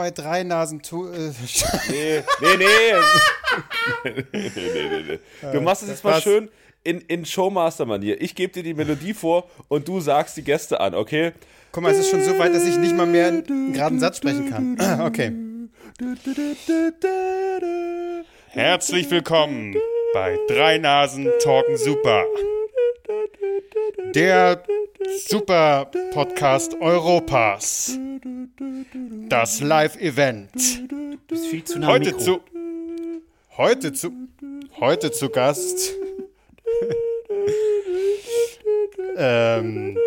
bei Drei Nasen. Tu äh, Nee, nee, nee. nee, nee, nee, nee. Du machst es jetzt mal schön in, in Showmaster-Manier. Ich gebe dir die Melodie vor und du sagst die Gäste an, okay? Guck mal, es ist schon so weit, dass ich nicht mal mehr einen geraden Satz sprechen kann. Okay. Herzlich willkommen bei Drei Nasen Talken Super. Der Super Podcast Europas. Das Live-Event. nah Heute Mikro. zu. Heute zu. Heute zu Gast. Ähm,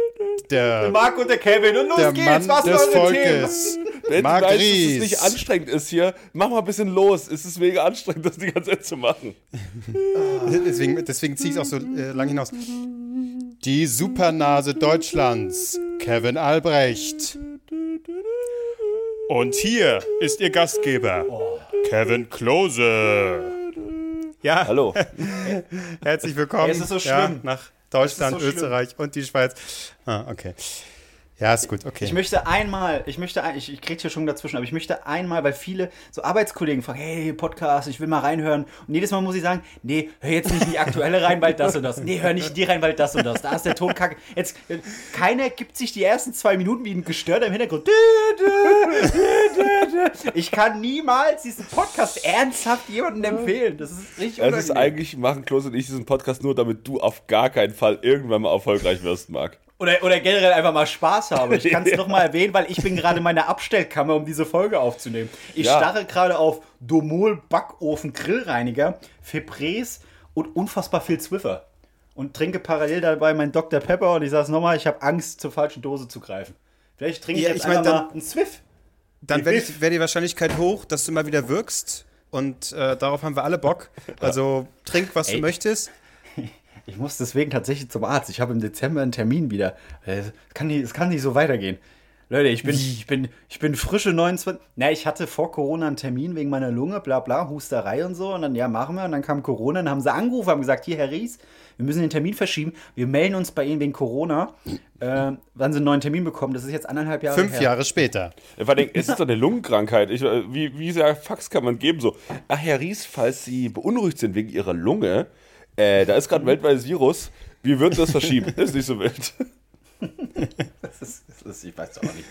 der, Marc und der Kevin und los der geht's, Mann was des für eure Volkes. Wenn Marc du weißt, dass es nicht anstrengend ist hier, mach mal ein bisschen los. Es ist mega anstrengend, das die ganze Zeit zu machen. Deswegen, deswegen ziehe ich es auch so äh, lang hinaus. Die Supernase Deutschlands, Kevin Albrecht. Und hier ist Ihr Gastgeber, Kevin Klose. Ja, Hallo. herzlich willkommen. Es ist so Ja, schlimm. nach Deutschland, so schlimm. Österreich und die Schweiz. Ah, okay. Ja, ist gut, okay. Ich möchte einmal, ich möchte, ein, ich, ich krieg hier schon dazwischen, aber ich möchte einmal, weil viele so Arbeitskollegen fragen, hey, Podcast, ich will mal reinhören. Und jedes Mal muss ich sagen, nee, hör jetzt nicht in die aktuelle rein, weil das und das. Nee, hör nicht in die rein, weil das und das. Da ist der Ton kacke. Jetzt, keiner gibt sich die ersten zwei Minuten wie ein Gestörter im Hintergrund. Ich kann niemals diesen Podcast ernsthaft jemandem empfehlen. Das ist richtig Es ist unangenehm. eigentlich, machen Klose und ich diesen Podcast nur, damit du auf gar keinen Fall irgendwann mal erfolgreich wirst, Marc. Oder, oder generell einfach mal Spaß habe. Ich kann es noch mal erwähnen, weil ich bin gerade in meiner Abstellkammer, um diese Folge aufzunehmen. Ich Ja. starre gerade auf Domol Backofen Grillreiniger, Febreze und unfassbar viel Zwiffer. Und trinke parallel dabei meinen Dr. Pepper und ich sage es nochmal, ich habe Angst, zur falschen Dose zu greifen. Vielleicht trinke ich Ja, jetzt ich mein, einfach dann- mal einen Zwiff. Dann wäre wär die Wahrscheinlichkeit hoch, dass du mal wieder wirkst. Und äh, darauf haben wir alle Bock. Also trink, was Ey. du möchtest. Ich muss deswegen tatsächlich zum Arzt. Ich habe im Dezember einen Termin wieder. Es kann nicht, es kann nicht so weitergehen. Leute, ich bin, ich bin, ich bin frische 29. Na, ich hatte vor Corona einen Termin wegen meiner Lunge, bla bla, Husterei und so. Und dann, ja, machen wir. Und dann kam Corona, dann haben sie angerufen, haben gesagt, hier, Herr Ries, wir müssen den Termin verschieben. Wir melden uns bei Ihnen wegen Corona. Äh, wann Sie einen neuen Termin bekommen, das ist jetzt anderthalb Jahre Fünf her. Jahre später. Vor allem, es ist doch eine Lungenkrankheit. Ich, äh, wie, wie sehr Fax kann man geben? So, ach, Herr Ries, falls Sie beunruhigt sind wegen Ihrer Lunge, äh, da ist gerade ein weltweites Virus. Wir würden das verschieben. ist nicht so wild. Das ist, das ist, ich weiß auch nicht.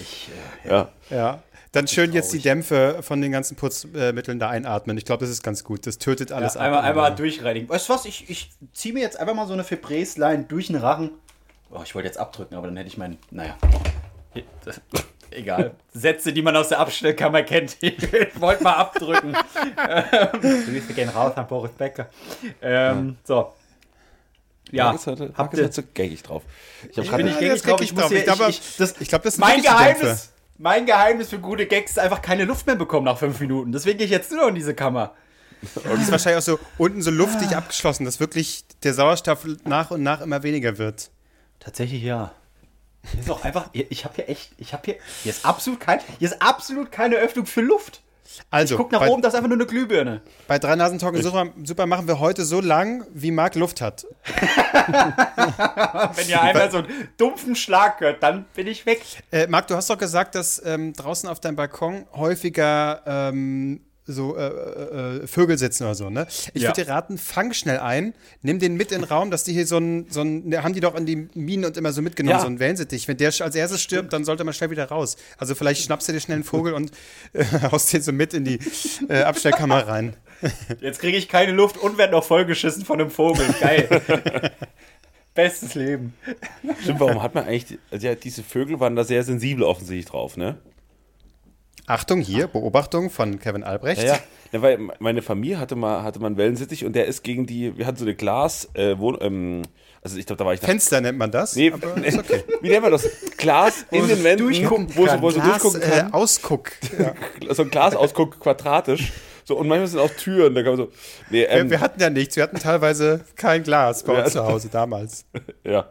Ich, äh, Ja. Ja. Dann schön jetzt die Dämpfe von den ganzen Putzmitteln da einatmen. Ich glaube, das ist ganz gut. Das tötet alles Ja, ab. einmal, einmal durchreinigen. Weißt du was? Ich, ich ziehe mir jetzt einfach mal so eine Febreze-Line durch den Rachen. Oh, ich wollte jetzt abdrücken, aber dann hätte ich meinen. Naja. Hier, das- Egal. Sätze, die man aus der Abstellkammer kennt. Ich wollte mal abdrücken. Grüße gehen raus an Boris Becker. Ähm, so. Ja, Marc ist heute, habt ist ihr, heute so gaggig drauf. Ich habe ich bin gerade nicht gängig drauf. Ich muss drauf. hier, Ich glaube, ich, ich, das, ich glaube, das sind mein Geheimnis, mein Geheimnis für gute Gags ist einfach keine Luft mehr bekommen nach fünf Minuten. Deswegen gehe ich jetzt nur noch in diese Kammer. Die ist wahrscheinlich auch so unten so luftig abgeschlossen, dass wirklich der Sauerstoff nach und nach immer weniger wird. Tatsächlich ja. Hier ist auch einfach, ich habe hier echt, ich habe hier, hier ist absolut kein, hier ist absolut keine Öffnung für Luft. Also, Guck nach bei, oben, das ist einfach nur eine Glühbirne. bei drei Nasen Talken super, super machen wir heute so lang, wie Marc Luft hat. Wenn ihr einmal so einen dumpfen Schlag hört, dann bin ich weg. Äh, Marc, du hast doch gesagt, dass ähm, draußen auf deinem Balkon häufiger ähm, so äh, äh, äh, Vögel sitzen oder so, ne? Ich Ja. würde dir raten, fang schnell ein, nimm den mit in den Raum, dass die hier so ein, so ein, ne, haben die doch in die Minen und immer so mitgenommen, Ja. so ein Wellensittich. Wenn der als erstes stirbt, dann sollte man schnell wieder raus. Also vielleicht schnappst du dir schnell einen Vogel und äh, haust den so mit in die äh, Abstellkammer rein. Jetzt kriege ich keine Luft und werde noch vollgeschissen von einem Vogel. Geil. Bestes Leben. Stimmt, warum hat man eigentlich, also ja, diese Vögel waren da sehr sensibel offensichtlich drauf, ne? Achtung, hier, Beobachtung von Kevin Albrecht. Ja, ja. weil meine Familie hatte mal, hatte mal einen Wellensittich und der ist gegen die, wir hatten so eine Glas, äh, Wohn, ähm, also ich glaube, da war ich nach, Fenster nennt man das. Nee, aber nee, okay. wie nennt man das? Glas in den Wänden, wo, so- kann. wo so Glas, durchgucken äh, kann. Ausguck. Ja. so ein Glasausguck quadratisch. So, und manchmal sind auch Türen, da kann man so. Nee, Wir, ähm, wir hatten ja nichts, wir hatten teilweise kein Glas bei uns zu Hause damals. ja.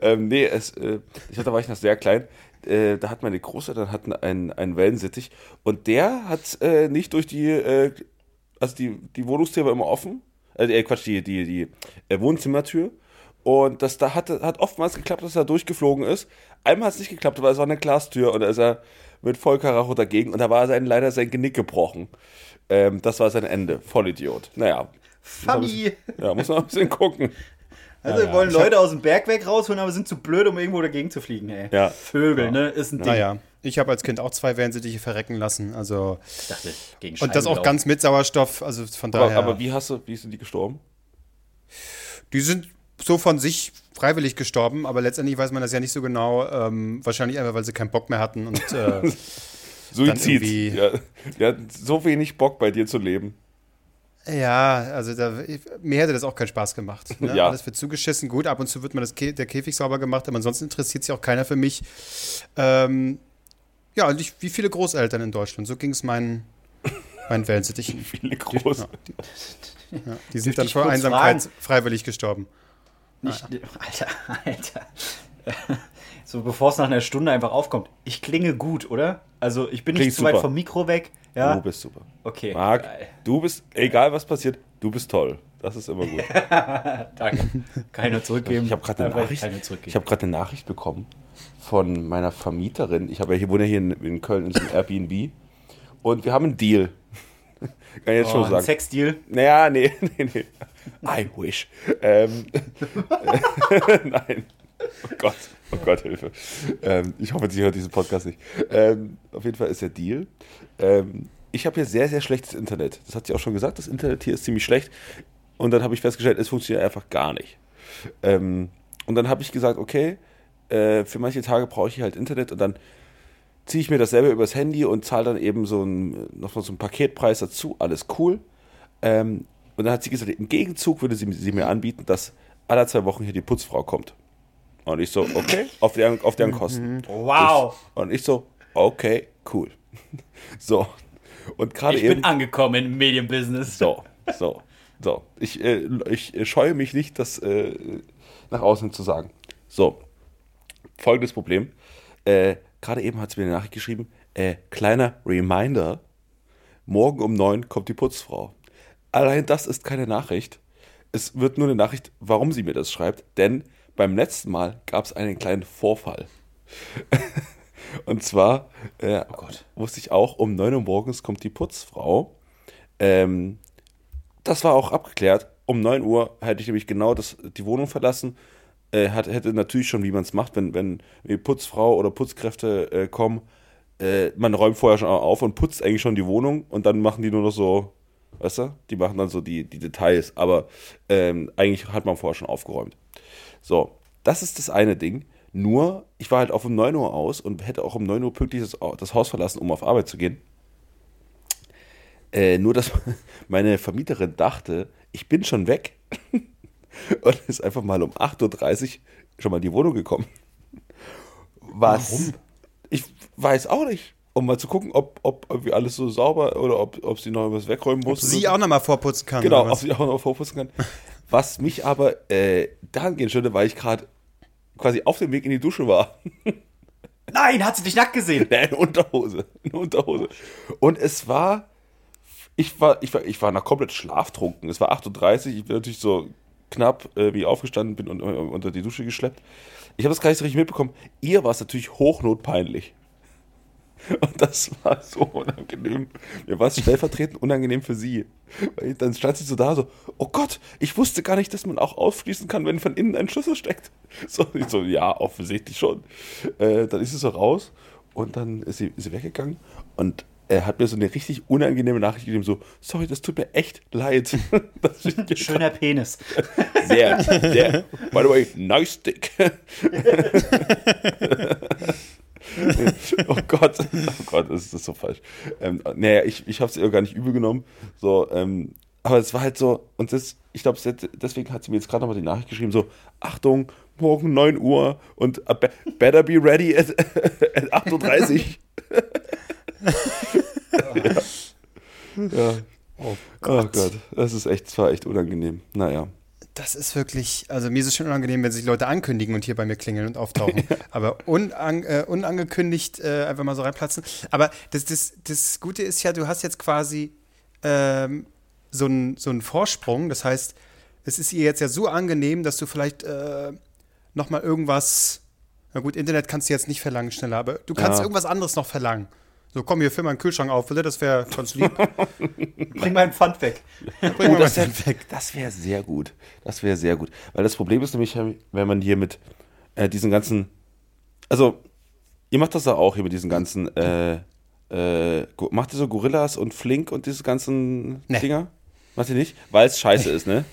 Ähm, nee, es, äh, ich hatte, da war ich noch sehr klein. Äh, da hat meine Großeltern hatten einen, einen Wellensittich und der hat äh, nicht durch die, äh, also die, die Wohnungstür war immer offen, äh, äh, Quatsch, die, die, die äh, Wohnzimmertür Und das da hat, hat oftmals geklappt, dass er durchgeflogen ist. Einmal hat es nicht geklappt, weil es war eine Glastür und da ist er mit Vollkaracho dagegen und da war sein, leider sein Genick gebrochen. Ähm, das war sein Ende. Vollidiot. Naja. Funny. Ja, muss man ein bisschen gucken. Also wir wollen Leute aus dem Bergwerk rausholen, aber sind zu blöd, um irgendwo dagegen zu fliegen, ey. Ja. Vögel, ne? Ist ein Ding. Naja, ich habe als Kind auch zwei Wellensittiche verrecken lassen. Also Ich dachte, gegen und das auch ganz mit Sauerstoff. Also von Aber, daher. aber wie hast du, wie sind die gestorben? Die sind so von sich freiwillig gestorben, aber letztendlich weiß man das ja nicht so genau. Ähm, wahrscheinlich einfach, weil sie keinen Bock mehr hatten und äh, Suizid. Ja, wir hatten so wenig Bock bei dir zu leben. Ja, also da, mir hätte das auch keinen Spaß gemacht. Ne? Ja. Alles wird zugeschissen. Gut, ab und zu wird man das Kä der Käfig sauber gemacht, aber ansonsten interessiert sich auch keiner für mich. Ähm, ja, und ich, wie viele Großeltern in Deutschland. So ging es meinen, meinen Wellensittichen. Viele große. Ja, die sind Dürfte dann ich vor Einsamkeit fragen? freiwillig gestorben. Nicht, Alter, Alter. So bevor es nach einer Stunde einfach aufkommt. Ich klinge gut, oder? Also ich bin nicht Klingst zu weit super. vom Mikro weg. Ja. Du bist super. Okay. Marc, geil. du bist, egal was passiert, du bist toll. Das ist immer gut. Danke. Keine zurückgeben. Ich habe gerade eine Nachricht. Ich gerade eine Nachricht bekommen von meiner Vermieterin. Ich ja hier wohne ja hier in, in Köln in so einem Airbnb und wir haben einen Deal. Kann ich jetzt oh, schon ein sagen. Sexdeal. Naja, nee, nee, nee. I wish. Ähm, nein. Oh Gott, oh Gott, Hilfe. Ähm, ich hoffe, sie hört diesen Podcast nicht. Ähm, auf jeden Fall ist der Deal. Ähm, ich habe hier sehr, sehr schlechtes Internet. Das hat sie auch schon gesagt. Das Internet hier ist ziemlich schlecht. Und dann habe ich festgestellt, es funktioniert einfach gar nicht. Ähm, und dann habe ich gesagt, okay, äh, für manche Tage brauche ich halt Internet und dann ziehe ich mir das selber übers Handy und zahle dann eben so ein, nochmal so einen Paketpreis dazu. Alles cool. Ähm, und dann hat sie gesagt, im Gegenzug würde sie, sie mir anbieten, dass alle zwei Wochen hier die Putzfrau kommt. Und ich so, okay, auf deren, auf deren Kosten. Wow. Ich, und ich so, okay, cool. So. Und gerade Ich eben. bin angekommen im Medienbusiness. So, so, so. Ich, äh, ich scheue mich nicht, das äh, nach außen zu sagen. So, folgendes Problem. Äh, Gerade eben hat sie mir eine Nachricht geschrieben. Äh, kleiner Reminder: Morgen um neun kommt die Putzfrau. Allein das ist keine Nachricht. Es wird nur eine Nachricht, warum sie mir das schreibt. Denn beim letzten Mal gab es einen kleinen Vorfall. Und zwar äh, wusste ich auch, um 9 Uhr morgens kommt die Putzfrau. Ähm, das war auch abgeklärt. Um 9 Uhr hätte ich nämlich genau das, die Wohnung verlassen. Äh, hat, hätte natürlich schon, wie man es macht, wenn, wenn die Putzfrau oder Putzkräfte äh, kommen. Äh, man räumt vorher schon auf und putzt eigentlich schon die Wohnung und dann machen die nur noch so, weißt du, die machen dann so die, die Details. Aber ähm, eigentlich hat man vorher schon aufgeräumt. So, das ist das eine Ding. Nur, ich war halt auf um 9 Uhr aus und hätte auch um 9 Uhr pünktlich das, das Haus verlassen, um auf Arbeit zu gehen. Äh, nur, dass meine Vermieterin dachte, ich bin schon weg. und ist einfach mal um 8.30 Uhr schon mal in die Wohnung gekommen. Was? Warum? Ich weiß auch nicht. Um mal zu gucken, ob, ob irgendwie alles so sauber oder ob, ob sie noch was wegräumen muss. Ob sie auch nochmal vorputzen kann. Genau, ob sie auch noch vorputzen kann. Was mich aber äh, dahingehend störte, weil ich gerade quasi auf dem Weg in die Dusche war. Nein, hat sie dich nackt gesehen? Nee, in Unterhose. In Unterhose. Und es war. Ich war, ich war, ich war noch komplett schlaftrunken. Es war 8.30 Uhr. Ich bin natürlich so knapp äh, wie aufgestanden, bin un, un, unter die Dusche geschleppt. Ich habe das gar nicht so richtig mitbekommen. Ihr war es natürlich hochnotpeinlich. Und das war so unangenehm. Mir war es stellvertretend unangenehm für sie. Weil dann stand sie so da, so, oh Gott, ich wusste gar nicht, dass man auch aufschließen kann, wenn von innen ein Schlüssel steckt. So, ich so ja, offensichtlich schon. Äh, dann ist sie so raus und dann ist sie, ist sie weggegangen und er hat mir so eine richtig unangenehme Nachricht gegeben, so, sorry, das tut mir echt leid. Schöner Penis. sehr, sehr. By the way, nice dick. oh Gott, oh Gott, das ist so falsch. Ähm, naja, ich, ich habe es ihr gar nicht übel genommen. So, ähm, aber es war halt so, und das, ich glaube, deswegen hat sie mir jetzt gerade nochmal die Nachricht geschrieben: so, Achtung, morgen 9 Uhr und be better be ready at, at 8.30 Uhr. ja. ja. Oh Oh Gott, das ist echt, das war echt unangenehm. Naja. Das ist wirklich, also mir ist es schon unangenehm, wenn sich Leute ankündigen und hier bei mir klingeln und auftauchen. Aber unan, äh, unangekündigt äh, einfach mal so reinplatzen. Aber das, das, das Gute ist ja, du hast jetzt quasi ähm, so einen so einen Vorsprung. Das heißt, es ist ihr jetzt ja so angenehm, dass du vielleicht äh, noch mal irgendwas, na gut, Internet kannst du jetzt nicht verlangen schneller, aber du kannst Ja. irgendwas anderes noch verlangen. So, komm, hier, füll mal einen Kühlschrank auf, bitte, das wäre ganz lieb. Bring ein Pfand weg. Bring Oh, das wäre weg. das wär sehr gut. Das wäre sehr gut. Weil das Problem ist nämlich, wenn man hier mit äh, diesen ganzen. Also, ihr macht das ja auch hier mit diesen ganzen. Äh, äh, macht ihr so Gorillas und Flink und diese ganzen Nee. Dinger? Macht ihr nicht? Weil es scheiße ist, ne?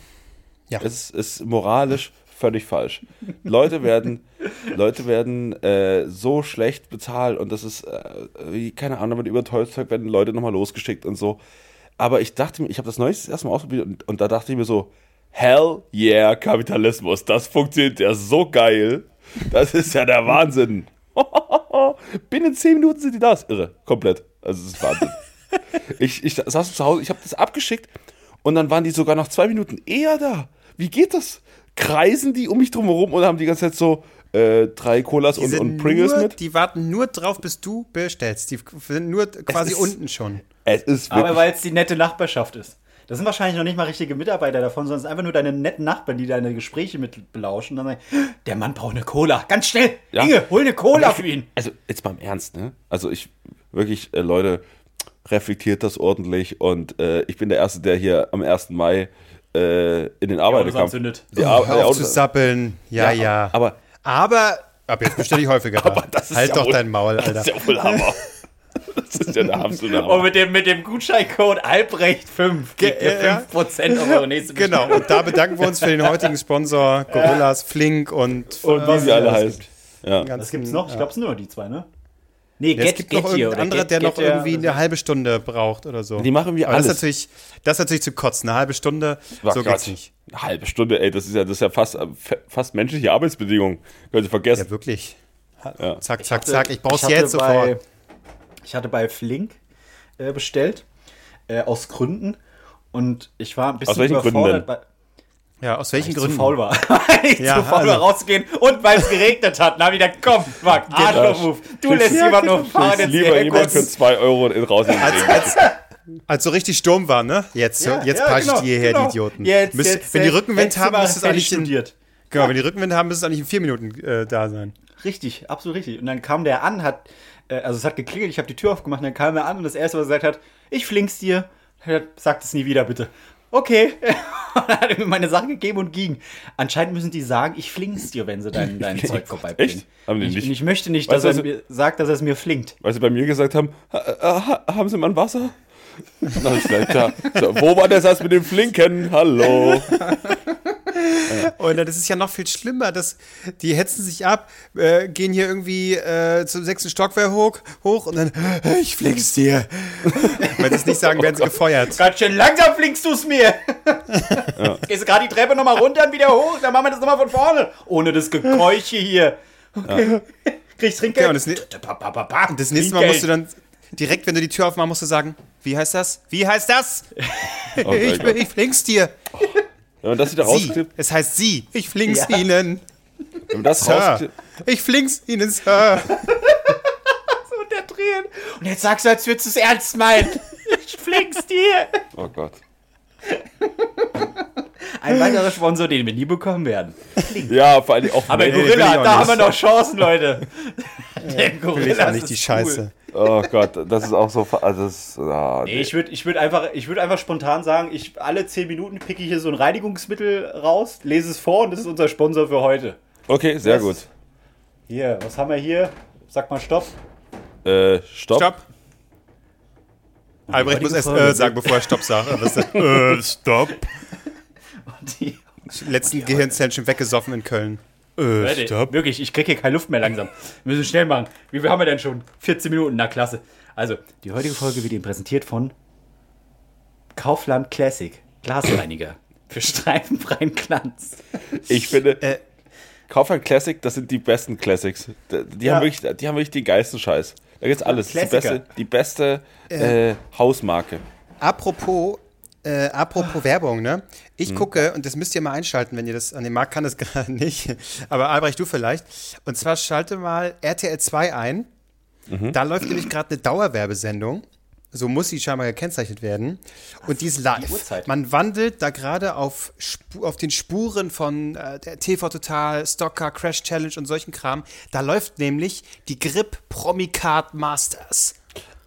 Ja. Es ist moralisch völlig falsch. Leute werden, Leute werden äh, so schlecht bezahlt und das ist, äh, wie, keine Ahnung, mit überteuertes Zeug werden Leute nochmal losgeschickt und so. Aber ich dachte mir, ich habe das Neues erstmal ausprobiert und, und da dachte ich mir so, hell yeah, Kapitalismus, das funktioniert ja so geil. Das ist ja der Wahnsinn. Binnen zehn Minuten sind die da. Ist irre, komplett. Also es ist Wahnsinn. ich, ich saß zu Hause, ich habe das abgeschickt und dann waren die sogar noch zwei Minuten eher da. Wie geht das? Kreisen die um mich drum herum und haben die ganze Zeit so äh, drei Colas Die, und, und Pringles nur, mit? die warten nur drauf, bis du bestellst. Die sind nur quasi ist- unten schon. Es ist Aber weil es die nette Nachbarschaft ist. Das sind wahrscheinlich noch nicht mal richtige Mitarbeiter davon, sondern es sind einfach nur deine netten Nachbarn, die deine Gespräche mit belauschen und dann sagen, der Mann braucht eine Cola. Ganz schnell. Ja. Inge, hol eine Cola für ihn. Also jetzt mal im Ernst, ne? Also ich wirklich, äh, Leute, reflektiert das ordentlich und äh, ich bin der Erste, der hier am 1. Mai äh, in den Arbeiterkampf. anzündet. Die Oh, Ar- hör die auf Autos- zu sappeln. Ja, ja. Aber Aber, ab jetzt bestelle ich häufiger. Aber da. das ist halt ja doch wohl- dein Maul, das Alter. ist ja wohl Hammer. Das ist ja der absolute Und Hammer. mit dem, mit dem Gutscheincode Albrecht 5 kriegt ihr Ge- ja. 5% auf eure nächste Genau, und da bedanken wir uns für den heutigen Sponsor Gorillas, Flink und, Und wie sie alle heißen. Ja. Was gibt's noch? Ich glaube, es sind nur die zwei, ne? Nee, Ja, es gibt noch irgendeinen anderen, der noch irgendwie eine halbe Stunde braucht oder so. Die machen wie Aber das ist alles. natürlich, das ist natürlich zu kotzen. Eine halbe Stunde, Ach so geht's nicht. Eine halbe Stunde, ey, das ist ja, das ist ja fast, fast menschliche Arbeitsbedingungen. Könnt ihr vergessen. Ja, wirklich. Ja. Zack, zack, zack. Ich brauch's hatte jetzt bei, sofort. Ich hatte bei Flink äh, bestellt, äh, aus Gründen. Und ich war ein bisschen Aus welchen Gründen überfordert, denn? Ja, aus welchen ich zu Gründen? faul war. Weil ich Ja, zu faul war, also- rauszugehen und weil es geregnet hat. Na wieder, komm, Marc, Arschloch-Move. Du lässt jemand nur fahren, Schickst jetzt lieber jemand für. 2 Euro raus in den Regen. Als so richtig Sturm war, ne? Jetzt, Ja, jetzt ja, peitsche ich genau, die hierher, genau. die Idioten. Jetzt, Müsst- jetzt, wenn die Rückenwind haben, müsste es eigentlich in, genau, wenn die Rückenwind haben, müsste es eigentlich in vier Minuten äh, da sein. Richtig, absolut richtig. Und dann kam der an, hat, äh, also es hat geklingelt, ich habe die Tür aufgemacht, und dann kam er an und das erste, was er gesagt hat, ich flink's dir. Sagt es nie wieder, bitte. Okay. und dann hat er mir meine Sachen gegeben und ging. Anscheinend müssen die sagen, ich flink's dir, wenn sie dein, dein Zeug vorbeibringen. Echt? Haben die ich, nicht? ich möchte nicht, dass er mir sagt, dass er es mir flinkt. Weil sie bei mir gesagt haben, "Ha- ha- haben Sie mal ein Wasser? Na, ist klar. So, wo war der Satz mit dem Flinken? Hallo. Und das ist ja noch viel schlimmer. Das, die hetzen sich ab, äh, gehen hier irgendwie äh, zum sechsten Stockwerk hoch, hoch und dann, äh, ich flink's dir. Wenn sie es nicht sagen, werden sie gefeuert. Ganz schön langsam flinkst du's mir. Gehst du gerade die Treppe nochmal runter und wieder hoch, dann machen wir das nochmal von vorne. Ohne das Gekeuche hier. Okay. Kriegst Trinkgeld. Ja, und das nächste Mal musst du dann direkt, wenn du die Tür aufmachst, musst du sagen, wie heißt das? Wie heißt das? Oh ich, ich flink's dir. Wenn man das wieder Sie. rausklippt, Es heißt sie. Ich flink's Ja. ihnen. wenn man das Sir. rausklippt, Ich flink's ihnen, Sir. und der Tränen. Und jetzt sagst du, als würdest du es ernst meinen. Ich flink's dir. oh Gott. Ein weiterer Sponsor, den wir nie bekommen werden. Ja, vor allem auch. Aber Nee, Gorilla, da haben wir noch Chancen, Leute. Der Gorilla ich auch nicht ist die cool. Scheiße. Oh Gott, das ist auch so. Also das, ah, Nee, ich würde ich würd einfach, ich würd einfach spontan sagen, ich, alle 10 Minuten picke ich hier so ein Reinigungsmittel raus, lese es vor und das ist unser Sponsor für heute. Okay, sehr Das- gut. Hier, was haben wir hier? Sag mal Stopp. Äh, stopp. Stopp. Albrecht muss erst äh, sagen, bevor er Stopp sagt. Äh, Stopp. Die, Letzten Gehirnzellen schon weggesoffen in Köln. Äh, Leute, Stopp. wirklich, ich kriege hier keine Luft mehr langsam. Wir müssen schnell machen. Wie viel haben wir denn schon? 14 Minuten, na klasse. Also, die heutige Folge wird Ihnen präsentiert von Kaufland Classic. Glasreiniger. Für streifenfreien Glanz. Ich finde, Äh. Kaufland Classic, das sind die besten Classics. Die, die Ja. haben, wirklich, die haben wirklich den geilsten Scheiß. Da gibt's alles. Die beste, die beste äh, Hausmarke. Apropos, äh, apropos Werbung, ne? Ich gucke, und das müsst ihr mal einschalten, wenn ihr das, an dem Markt kann das gerade nicht, aber Albrecht, du vielleicht. Und zwar schalte mal RTL 2 ein. Da läuft nämlich gerade eine Dauerwerbesendung. So muss sie scheinbar gekennzeichnet werden. Und die ist live. Uhrzeit. Man wandelt da gerade auf, auf den Spuren von äh, der TV Total, Stocker, Crash Challenge und solchen Kram. Da läuft nämlich die Grip Promicard Masters.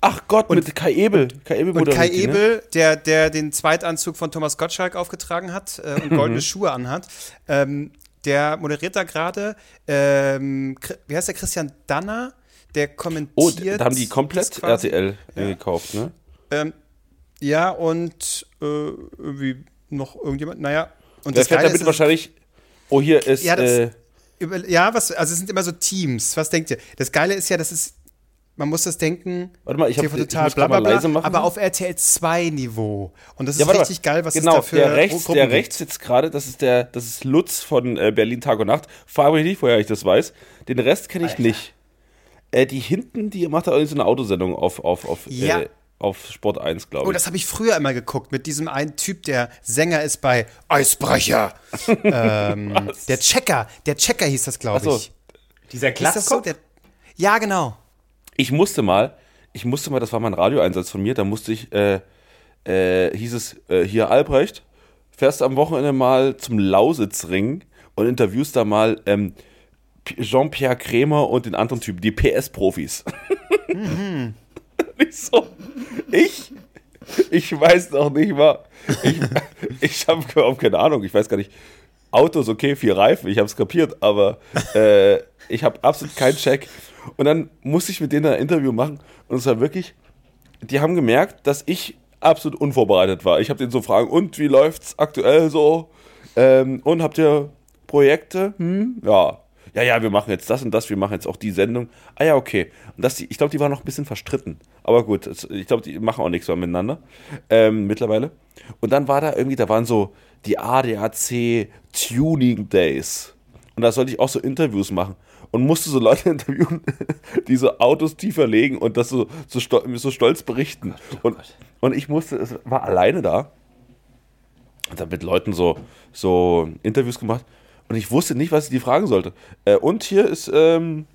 Ach Gott, mit Kai Ebel. Kai Ebel Und Kai ne? Ebel, der, der den Zweitanzug von Thomas Gottschalk aufgetragen hat äh, und goldene Schuhe anhat, ähm, der moderiert da gerade, ähm, wie heißt der, Christian Danner, der Oh, kommentiert. da haben die komplett das quasi. RTL gekauft, ne? Ähm, ja, und äh, irgendwie noch irgendjemand, naja. Und Der das fährt Geile damit ist, wahrscheinlich. Oh, hier ist. Ja, das- äh, über, ja, was, also es sind immer so Teams. Was denkt ihr? Das Geile ist ja, das ist, man muss das denken, Warte mal, ich hab- TV ich total, muss bla bla bla, leise machen. aber auf RTL 2 Niveau. Und das ist ja, richtig geil, was genau, es da für der rechts, Gruppen der rechts sitzt gerade, das ist der, das ist Lutz von äh, Berlin Tag und Nacht. Frage mich nicht, woher ich das weiß. Den Rest kenne ich nicht. Äh, die hinten, die macht da irgendwie so eine Autosendung auf, auf, auf, Ja. äh, auf Sport 1, glaube ich. Oh, das habe ich früher immer geguckt mit diesem einen Typ, der Sänger ist bei Eisbrecher. ähm, der Checker, der Checker hieß das, glaube Ach so. ich. Dieser Ist das so? Ja, genau. Ich musste mal, ich musste mal, das war mal ein Radioeinsatz von mir, da musste ich, äh, äh, hieß es, äh, hier Albrecht, fährst am Wochenende mal zum Lausitzring und interviewst da mal ähm, Jean-Pierre Krämer und den anderen Typen, die PS-Profis. ich so, ich? Ich weiß noch nicht mal. Ich, ich habe überhaupt keine Ahnung, ich weiß gar nicht. Autos, okay, vier Reifen, ich habe es kapiert, aber äh, ich habe absolut keinen Check. Und dann musste ich mit denen ein Interview machen und es war wirklich, die haben gemerkt, dass ich absolut unvorbereitet war. Ich habe denen so Fragen, und wie läuft's aktuell so? Ähm, und habt ihr Projekte? Hm? Ja. Ja, ja, wir machen jetzt das und das, wir machen jetzt auch die Sendung. Ah ja, okay. Und das, ich glaube, die waren noch ein bisschen verstritten. Aber gut, ich glaube, die machen auch nichts mehr miteinander ähm, mittlerweile. Und dann war da irgendwie, da waren so die ADAC Tuning Days. Und da sollte ich auch so Interviews machen. Und musste so Leute interviewen, die so Autos tiefer legen und das so, so, stol so stolz berichten. und, und ich musste, es war alleine da und dann mit Leuten so, so Interviews gemacht. Und ich wusste nicht, was ich die fragen sollte. Äh, und hier ist, ähm,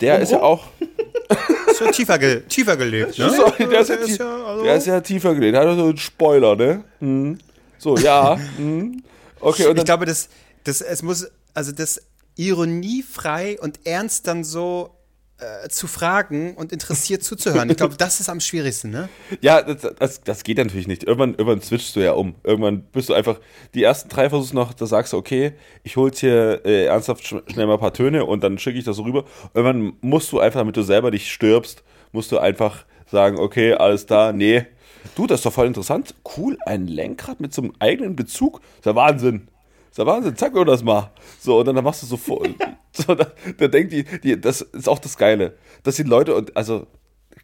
der ist ja auch, Ist ja tiefer, ge tiefer gelebt, ne? Sorry, der ist ja, tie- also- der ist ja tiefer gelegt. Hat so einen Spoiler, ne? Mhm. So, ja. mhm. Okay, und Ich glaube, das, das, es muss, also das ironiefrei und ernst dann so äh, zu fragen und interessiert zuzuhören. Ich glaube, das ist am schwierigsten, ne? ja, das, das, das geht natürlich nicht. Irgendwann, irgendwann switchst du ja um. Irgendwann bist du einfach, die ersten drei versuchst noch, da sagst du, okay, ich hol hier äh, ernsthaft sch schnell mal ein paar Töne und dann schicke ich das so rüber. Irgendwann musst du einfach, damit du selber nicht stirbst, musst du einfach sagen, okay, alles da, nee. Du, das ist doch voll interessant. Cool, ein Lenkrad mit so einem eigenen Bezug. Das ist ja Wahnsinn. Ja Wahnsinn, zeig mir das mal. So, und dann machst du so vor. So, da, da denkt die, die, das ist auch das Geile, dass die Leute, und also,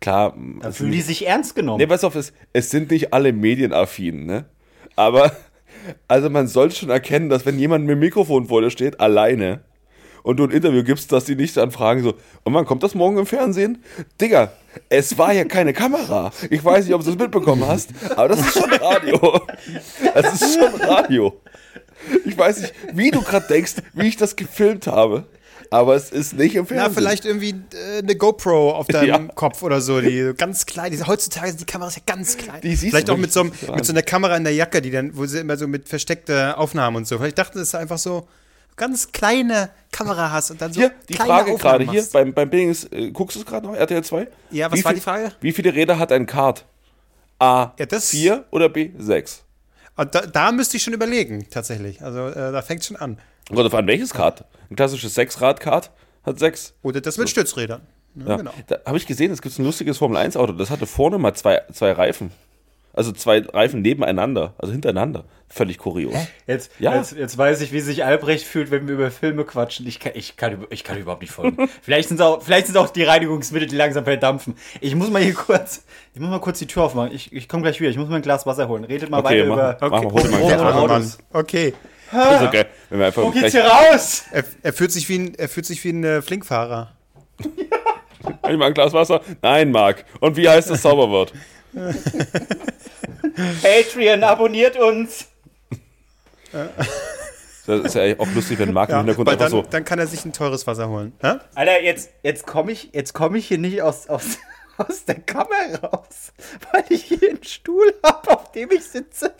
klar. Da es fühlen die sich ernst genommen. Nee, pass auf, es, es sind nicht alle medienaffin, ne? Aber, also man sollte schon erkennen, dass wenn jemand mit dem Mikrofon vor dir steht, alleine, und du ein Interview gibst, dass die nicht dann fragen so, und wann kommt das morgen im Fernsehen? Digga, es war ja keine Kamera. Ich weiß nicht, ob du das mitbekommen hast, aber das ist schon Radio. Das ist schon Radio. Ich weiß nicht, wie du gerade denkst, wie ich das gefilmt habe, aber es ist nicht im Fernsehen. Na, vielleicht irgendwie äh, eine GoPro auf deinem Ja. Kopf oder so, die ganz klein. Die, heutzutage sind die Kameras ja ganz klein. Die siehst vielleicht du auch mit so, einem, mit so einer Kamera in der Jacke, die dann, wo sie immer so mit versteckte Aufnahmen und so. Vielleicht dachten sie, es ist einfach so ganz kleine Kamera hast und dann so Hier, die Frage gerade hier beim, beim Billings, äh, guckst du es gerade noch, RTL 2? Ja, was Wie war viel- die Frage? Wie viele Räder hat ein Kart? A, Ja, das- 4 oder B, 6? Und da, da müsste ich schon überlegen, tatsächlich. Also äh, da fängt schon an. Kommt auf an, welches Kart? Ein klassisches Sechsrad-Kart hat 6. Oder das mit Stützrädern. Ja, Ja. genau. Da habe ich gesehen, es gibt ein lustiges Formel-1-Auto, das hatte vorne mal zwei, zwei Reifen. Also zwei Reifen nebeneinander, also hintereinander. Völlig kurios. Jetzt, Ja. jetzt, jetzt weiß ich, wie sich Albrecht fühlt, wenn wir über Filme quatschen. Ich kann, ich kann, ich kann überhaupt nicht folgen. vielleicht sind es auch, vielleicht sind es auch die Reinigungsmittel, die langsam verdampfen. Ich muss mal hier kurz, ich muss mal kurz die Tür aufmachen. Ich, ich komme gleich wieder. Ich muss mal ein Glas Wasser holen. Redet mal Okay, weiter mach, über. mach Okay. Der Glas arme Wasser. Mann. Okay. Das ist okay, wenn wir einfach Wo geht's gleich, hier raus? Er, er, fühlt sich wie ein, er fühlt sich wie ein äh, Flinkfahrer. Kann ich mal ein Glas Wasser? Nein, Marc. Und wie heißt das Zauberwort? Patreon, abonniert uns. Das ist ja auch lustig, wenn Marc im Hintergrund einfach dann, so. dann kann er sich ein teures Wasser holen. Ja? Alter, jetzt, jetzt komme ich, jetzt komm ich hier nicht aus, aus, aus der Kammer raus, weil ich hier einen Stuhl habe, auf dem ich sitze.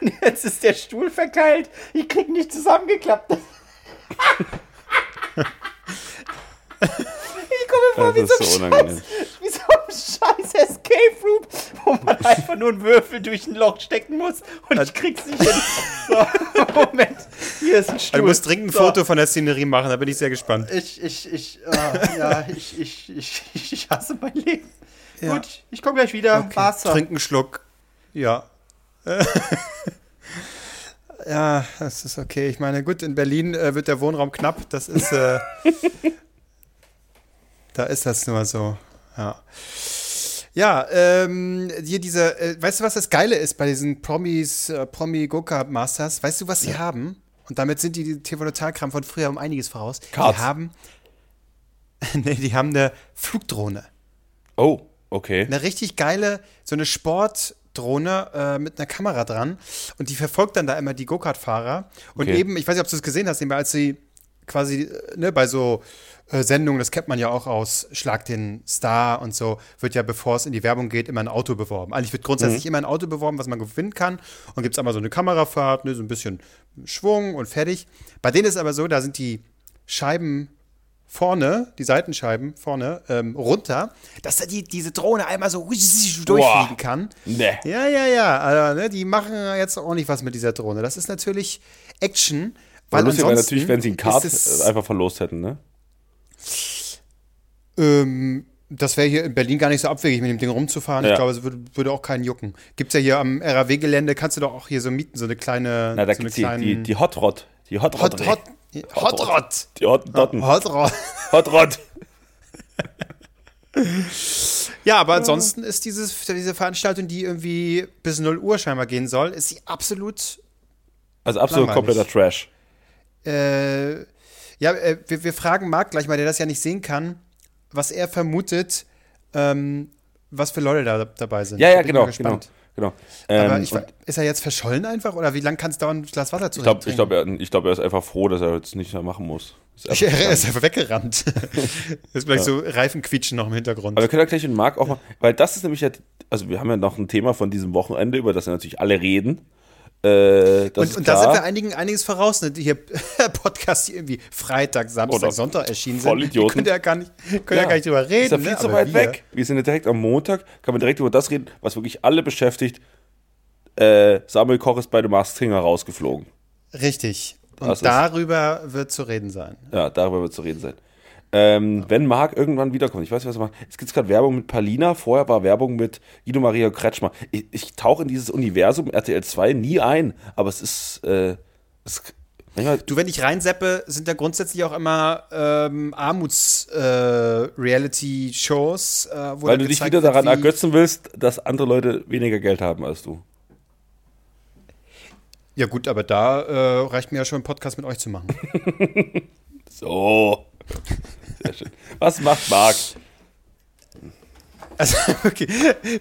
Und jetzt ist der Stuhl verkeilt. Ich krieg nicht zusammengeklappt. Vor wie so, so scheiß, wie so ein scheiß Escape Room, wo man einfach nur einen Würfel durch ein Loch stecken muss und ich krieg's nicht hin. So, Moment, hier ist ein Stuhl. Du musst dringend ein So. Foto von der Szenerie machen, da bin ich sehr gespannt. Ich, ich, ich, äh, ja, ich, ich, ich, ich, hasse mein Leben. Gut, ich komme gleich wieder. Wasser. Trink einen Schluck. Ja. ja, das ist okay. Ich meine, gut, in Berlin äh, wird der Wohnraum knapp. Das ist. Äh, da ist das nur so. Ja. Ja, ähm, hier diese, äh, weißt du, was das Geile ist bei diesen Promis, äh, Promi Go-Kart Masters? Weißt du, was sie haben? Und damit sind die, die TV-Total-Kram von früher um einiges voraus. Karts. Die haben, nee, die haben eine Flugdrohne. Oh, okay. Eine richtig geile, so eine Sportdrohne äh, mit einer Kamera dran. Und die verfolgt dann da immer die Go-Kart-Fahrer. Und Okay. eben, ich weiß nicht, ob du es gesehen hast, eben als sie quasi, äh, ne, bei so Sendungen, das kennt man ja auch aus Schlag den Star und so, wird ja, bevor es in die Werbung geht, immer ein Auto beworben. Eigentlich wird grundsätzlich immer ein Auto beworben, was man gewinnen kann. Und gibt es einmal so eine Kamerafahrt, ne, so ein bisschen Schwung und fertig. Bei denen ist aber so, da sind die Scheiben vorne, die Seitenscheiben vorne, ähm, runter, dass da die, diese Drohne einmal so durchfliegen kann. Nee. Ja, ja, ja. Also, ne, die machen jetzt auch nicht was mit dieser Drohne. Das ist natürlich Action. Weil lustig wäre natürlich, wenn sie einen Kart äh, einfach verlost hätten, ne? Ähm, das wäre hier in Berlin gar nicht so abwegig, mit dem Ding rumzufahren. Ja. Ich glaube, es würde, würde auch keinen jucken. Gibt's ja hier am RAW-Gelände, kannst du doch auch hier so mieten, so eine kleine. Na, da so eine gibt's die, die, die Hot Rod. Die Hot Rod. Hot, Hot, Hot Rod. Die Hot Dotten. Hot Rod. Hot Rod. Ja, aber ansonsten ist dieses, diese Veranstaltung, die irgendwie bis 0 Uhr scheinbar gehen soll, ist sie absolut Also absolut Langweilig. kompletter Trash. Äh, ja, äh, wir, wir fragen Marc gleich mal, der das ja nicht sehen kann, was er vermutet, ähm, was für Leute da dabei sind. Ja, ja, bin ich genau, genau. gespannt. genau. Aber Ähm, ich, ist er jetzt verschollen einfach oder wie lange kann es dauern, ein Glas Wasser zu ich glaube, ich trinken? glaub, er, ich glaub, er ist einfach froh, dass er jetzt nicht mehr machen muss. Ist Ich, einfach er ist einfach weggerannt. ist vielleicht so Reifenquietschen noch im Hintergrund. Aber wir können ja gleich den Marc auch mal, weil das ist nämlich ja, also wir haben ja noch ein Thema von diesem Wochenende, über das ja natürlich alle reden. Äh, und, und da sind wir einigen, einiges voraus. Ne? Die hier Podcasts, die irgendwie Freitag, Samstag, Oder Sonntag erschienen sind. Die Volidioten. könnt ihr ja gar nicht, könnt ja. gar nicht drüber reden. Ist ja viel ne? zu weit wir- weg. Wir sind ja direkt am Montag, kann man direkt über das reden, was wirklich alle beschäftigt. Äh, Samuel Koch ist bei dem Mars Singer rausgeflogen. Richtig. Und Das darüber wird zu reden sein. Ja, darüber wird zu reden sein. Ähm, wenn Marc irgendwann wiederkommt, ich weiß nicht, was er macht. Es gibt gerade Werbung mit Palina, vorher war Werbung mit Guido Maria Kretschmer. Ich, ich tauche in dieses Universum RTL 2 nie ein, aber es ist, äh, es, Du, wenn ich reinseppe, sind da grundsätzlich auch immer ähm, Armuts-Reality-Shows, äh, wo weil du dich wieder wird, daran wie- ergötzen willst, dass andere Leute weniger Geld haben als du. Ja, gut, aber da äh, reicht mir ja schon, einen Podcast mit euch zu machen. So. Sehr schön. Was macht Marc? Also, okay.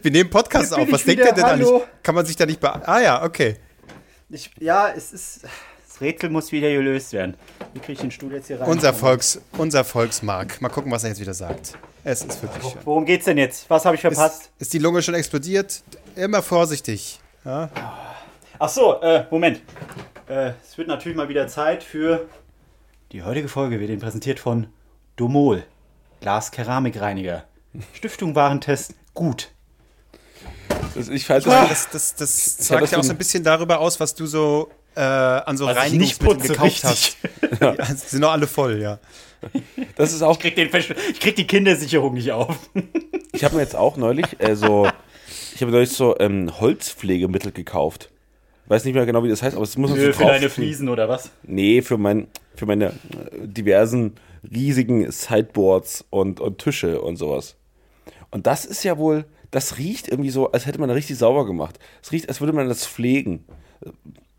Wir nehmen Podcast Hier bin auf. Was denkt ihr denn hallo. eigentlich? Kann man sich da nicht be. Ah, ja, okay. Ich, ja, es ist. Das Rätsel muss wieder gelöst werden. Wie kriege ich den Stuhl jetzt hier rein? Unser, Volks, unser Volksmark. Mal gucken, was er jetzt wieder sagt. Es ist wirklich schön. Worum geht's denn jetzt? Was habe ich verpasst? Ist, ist die Lunge schon explodiert? Immer vorsichtig. Ja? Ach so, äh, Moment. Äh, es wird natürlich mal wieder Zeit für die heutige Folge. Wird Ihnen präsentiert von Domol. Glas Keramikreiniger. Stiftung Warentest gut. Das, ich halte Ja, das, das, das, sagt das ja auch so ein bisschen darüber aus, was du so äh, an so nicht Reinigungsmitteln gekauft richtig. hast. Ja. sie sind doch alle voll, ja. das ist auch Ich krieg, den Versch ich krieg die Kindersicherung nicht auf. Ich habe mir jetzt auch neulich äh, so, ich habe neulich so ähm, Holzpflegemittel gekauft. Weiß nicht mehr genau, wie das heißt, aber es muss man so Für, für deine Fliesen oder was? Nee, für mein, für meine äh, diversen riesigen Sideboards und, und Tische und sowas. Und das ist ja wohl, das riecht irgendwie so, als hätte man das richtig sauber gemacht. Es riecht, als würde man das pflegen.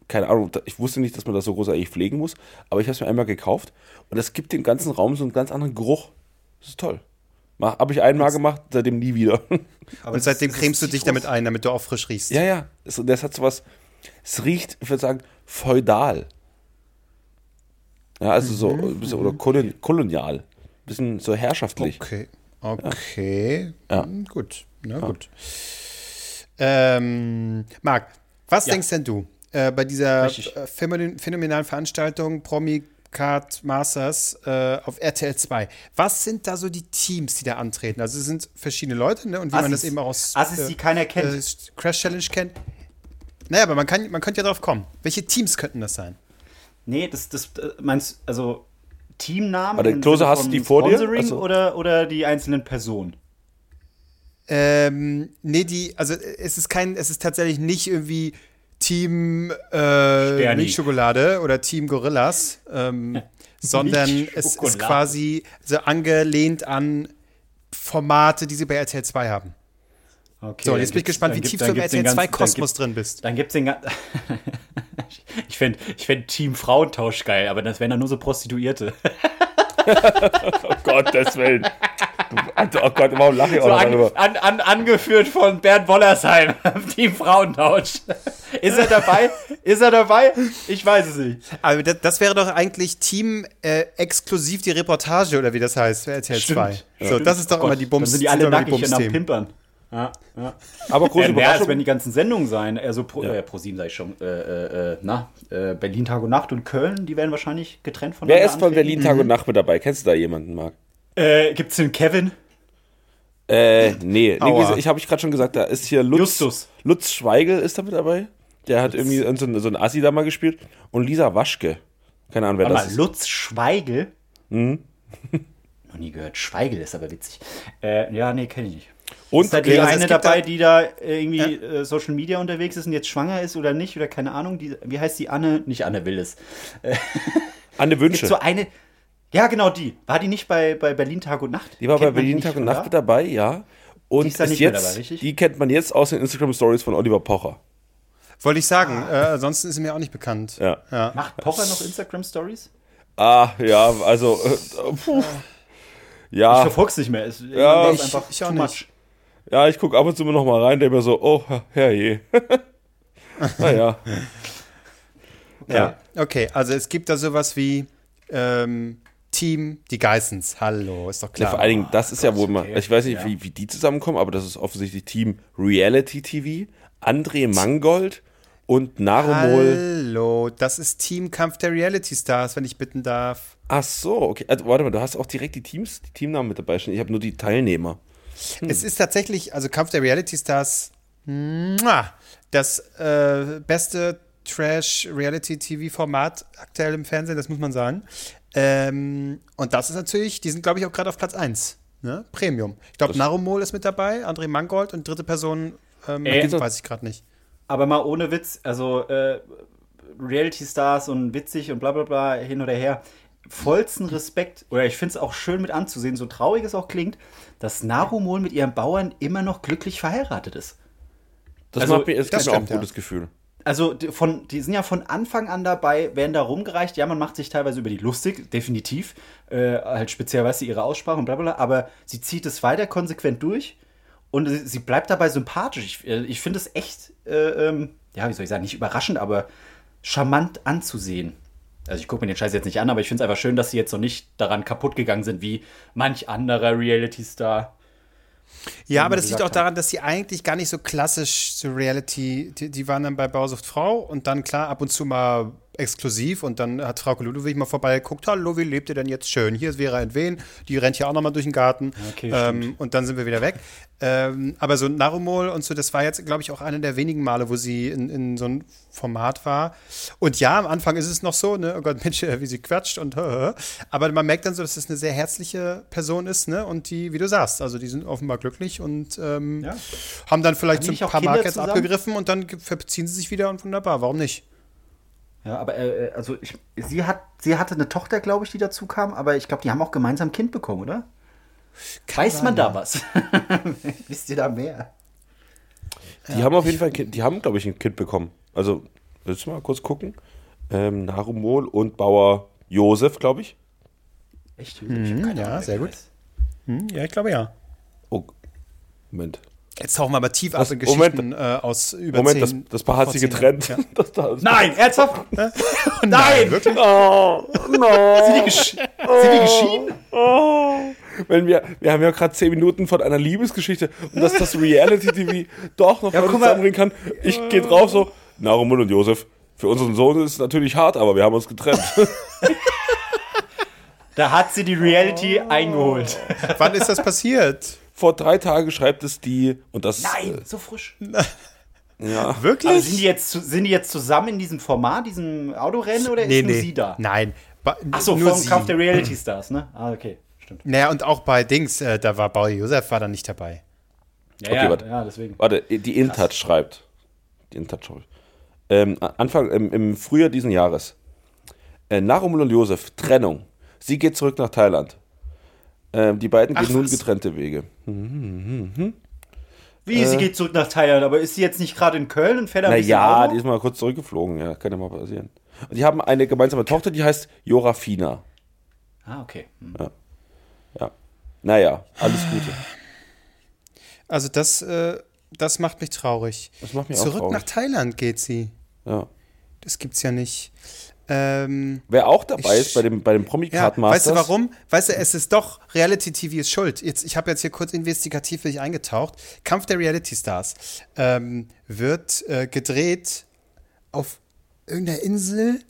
Keine Ahnung, da- ich wusste nicht, dass man das so großartig pflegen muss, aber ich habe es mir einmal gekauft und das gibt dem ganzen Raum so einen ganz anderen Geruch. Das ist toll. Habe ich einmal gemacht, seitdem nie wieder. Und seitdem cremst du dich damit ein, damit du auch frisch riechst. Ja, ja. Das, das hat sowas. Es riecht, ich würde sagen, feudal. Ja, also so, ein bisschen, oder kolon, kolonial. Bisschen so herrschaftlich. Okay. Okay. Ja. Hm, Gut. Na gut. Ähm, Marc, was Ja. denkst denn du äh, bei dieser Richtig. äh, phänomen- phänomenalen Veranstaltung Promi Card Masters äh, auf RTL 2? Was sind da so die Teams, die da antreten? Also es sind verschiedene Leute, ne? Und wie man das Assis. eben auch aus Assis, die keiner kennt. äh, Crash Challenge kennt. Naja, aber man, kann, man könnte ja drauf kommen. Welche Teams könnten das sein? Nee, das, das äh, meinst also Teamnamen? Im Klose, hast du die vor dir? Also- oder, oder die einzelnen Personen? Ähm, nee, die, also äh, es ist kein, es ist tatsächlich nicht irgendwie Team äh, Milchschokolade oder Team Gorillas, ähm, sondern es ist quasi so angelehnt an Formate, die sie bei RTL 2 haben. Okay, So, jetzt bin ich gespannt, wie gibt- tief du im den RTL 2 ganzen- dann Kosmos gibt- drin bist. Dann gibt's den ganzen. ich fände ich fänd Team Frauentausch geil, aber das wären dann nur so Prostituierte. Oh Gottes Willen. Du, Alter, oh Gott, warum lache ich auch So noch an, darüber? an, an, angeführt von Bernd Wollersheim, Team Frauentausch. Ist er dabei? Ist er dabei? Ich weiß es nicht. Aber das, das wäre doch eigentlich Team äh, exklusiv die Reportage oder wie das heißt für RTL 2. So, das ist doch Oh immer Gott, die Bums. Dann sind die das alle immer nackig und am. Pimpern. Ja, ja. Aber große Ja, mehr als Überraschung. wenn die ganzen Sendungen sein. Also pro, äh, pro sieben sag ich schon. Äh, äh, äh, na, äh, Berlin Tag und Nacht und Köln, die werden wahrscheinlich getrennt von Wer ist von Berlin Tag und Nacht mit dabei? Kennst du da jemanden, Marc? Äh, gibt's den Kevin? Äh, nee. nee ich habe ich gerade schon gesagt, da ist hier Lutz. Justus. Lutz Schweigel ist da mit dabei. Der hat irgendwie so, ein- so ein Assi da mal gespielt. Und Lisa Waschke. Keine Ahnung, wer Warte das mal, ist. Lutz Schweigel? Mhm. Noch nie gehört. Schweigel ist aber witzig. Äh, ja, nee, kenne ich nicht. Und Ist da die Okay, also eine es gibt dabei, da- die da irgendwie äh, Social Media unterwegs ist und jetzt schwanger ist oder nicht? Oder keine Ahnung. Die, wie heißt die Anne? Nicht Anne Willis. Anne Gibt Wünsche. so eine. Ja, genau die. War die nicht bei, bei Berlin Tag und Nacht? Die war bei Kennt man Berlin nicht Tag und Nacht mit dabei, ja. Und Die ist ist jetzt, dabei, die kennt man jetzt aus den Instagram Stories von Oliver Pocher. Wollte ich sagen. Äh, ansonsten ist sie mir auch nicht bekannt. Ja. ja. Macht Pocher noch Instagram Stories? Ah, ja, also. Äh, puh. Ich Ja, verfolg's nicht mehr. Es, Ja, ich- einfach ich auch too nicht. Ja, ich gucke ab und zu immer noch mal rein, der mir so, oh, herrje. naja. Ja. Okay, also es gibt da sowas wie ähm, Team Die Geissens. Hallo, ist doch Ja, klar. vor allen Dingen, das ist ja wohl mal, okay. ich weiß nicht, Ja. wie, wie die zusammenkommen, aber das ist offensichtlich Team Reality TV, André Mangold und Narumol. Hallo, das ist Team Kampf der Reality Stars, wenn ich bitten darf. Ach so, okay. Also, warte mal, du hast auch direkt die Teams, die Teamnamen mit dabei stehen. Ich habe nur die Teilnehmer. Es ist tatsächlich, also Kampf der Reality Stars, das äh, beste Trash-Reality-TV-Format aktuell im Fernsehen, das muss man sagen. Ähm, und das ist natürlich, die sind, glaube ich, auch gerade auf Platz 1. Ne? Premium. Ich glaube, Narumol ist mit dabei, André Mangold und dritte Person, ähm, Ey, weiß ich gerade nicht. Aber mal ohne Witz, also äh, Reality Stars und witzig und bla bla bla hin oder her. Vollsten Respekt, oder ich finde es auch schön mit anzusehen, so traurig es auch klingt, dass Narumol mit ihrem Bauern immer noch glücklich verheiratet ist. Das Also, macht mir, das das mir auch ein stimmt, ja. gutes Gefühl. Also die, von, die sind ja von Anfang an dabei, werden da rumgereicht. Ja, man macht sich teilweise über die lustig, definitiv. Äh, halt speziell, weißt du, ihre Aussprache und bla bla bla. Aber sie zieht es weiter konsequent durch und sie, sie bleibt dabei sympathisch. Ich, äh, ich finde es echt, äh, ähm, ja, wie soll ich sagen, nicht überraschend, aber charmant anzusehen. Also ich gucke mir den Scheiß jetzt nicht an, aber ich finde es einfach schön, dass sie jetzt noch nicht daran kaputt gegangen sind wie manch anderer Reality-Star. Ja, aber das liegt auch daran, dass sie eigentlich gar nicht so klassisch zu Reality, die, die waren dann bei Bauersucht Frau und dann klar ab und zu mal exklusiv und dann hat Frau Ludwig mal vorbeigeguckt, hallo, wie lebt ihr denn jetzt schön? Hier ist Vera Entwen, die rennt hier auch nochmal durch den Garten Okay, ähm, und dann sind wir wieder weg. Ähm, aber so Narumol und so, das war jetzt, glaube ich, auch eine der wenigen Male, wo sie in, in so einem Format war. Und ja, am Anfang ist es noch so, ne, oh Gott, Mensch, wie sie quatscht und aber man merkt dann so, dass es eine sehr herzliche Person ist, ne, und die, wie du sagst, also die sind offenbar glücklich und ähm, Ja. haben dann vielleicht Haben so ein paar Markets abgegriffen und dann verziehen sie sich wieder und wunderbar, warum nicht? Ja, aber äh, also ich, sie, hat, sie hatte eine Tochter, glaube ich, die dazu kam, aber ich glaube, die haben auch gemeinsam ein Kind bekommen, oder? Weiß man da was? Wisst ihr da mehr? Die haben auf jeden Fall, ein Kind, die haben, glaube ich, ein Kind bekommen. Also, willst du mal kurz gucken? Ähm, Narumol und Bauer Josef, glaube ich. Echt? Ich keine ja, sehr gut. Hm, ja, ich glaube ja. Oh, Moment. Jetzt tauchen wir aber tief ab Das- in Moment. Geschichten äh, aus über Moment, das, zehn, das Paar hat zehn getrennt. Jahren. Das, das, Nein, ernsthaft? Nein, wirklich? Oh, no. Sind die, gesch sind die geschieden? wenn wir, wir haben ja gerade zehn Minuten von einer Liebesgeschichte und dass das Reality-TV doch noch Ja, zusammenbringen kann. Ich gehe drauf so, Narumul und Josef, für unseren Sohn ist es natürlich hart, aber wir haben uns getrennt. Da hat sie die Reality eingeholt. Wann ist das passiert? Vor drei Tagen schreibt es die, und das, Nein, so frisch. äh, ja, Wirklich? Aber sind die, jetzt, sind die jetzt zusammen in diesem Format, diesem Autorennen, oder ist nur sie da? Nein. Achso, vom sie. Kampf der Reality Stars, ne? Ah, okay, stimmt. Naja, und auch bei Dings, äh, da war Paul Josef war da nicht dabei. Ja, Okay, ja, warte. ja, deswegen. warte, die InTouch schreibt. Die InTouch schreibt. Ähm, Anfang, im, im Frühjahr diesen Jahres. Äh, Narumul und Josef, Trennung. Sie geht zurück nach Thailand. Ähm, die beiden Ach, gehen nun was? getrennte Wege. Wie, sie geht zurück nach Thailand, aber ist sie jetzt nicht gerade in Köln und fährt da ein bisschen Naja, Auto? die ist mal kurz zurückgeflogen, ja, kann ja mal passieren. Und die haben eine gemeinsame Tochter, die heißt Jorafina. Ah, okay. Hm. Ja. Naja, alles Gute. Also das, äh, das macht mich traurig. Das macht mich auch Zurück traurig. nach Thailand geht sie. Ja. Das gibt's ja nicht. Ähm, Wer auch dabei Ich- ist bei dem, bei dem Promi ja, weißt du warum? Weißt du, es ist doch, Reality TV ist schuld. Jetzt, ich habe jetzt hier kurz investigativ für dich eingetaucht. Kampf der Reality Stars ähm, wird äh, gedreht auf irgendeiner Insel.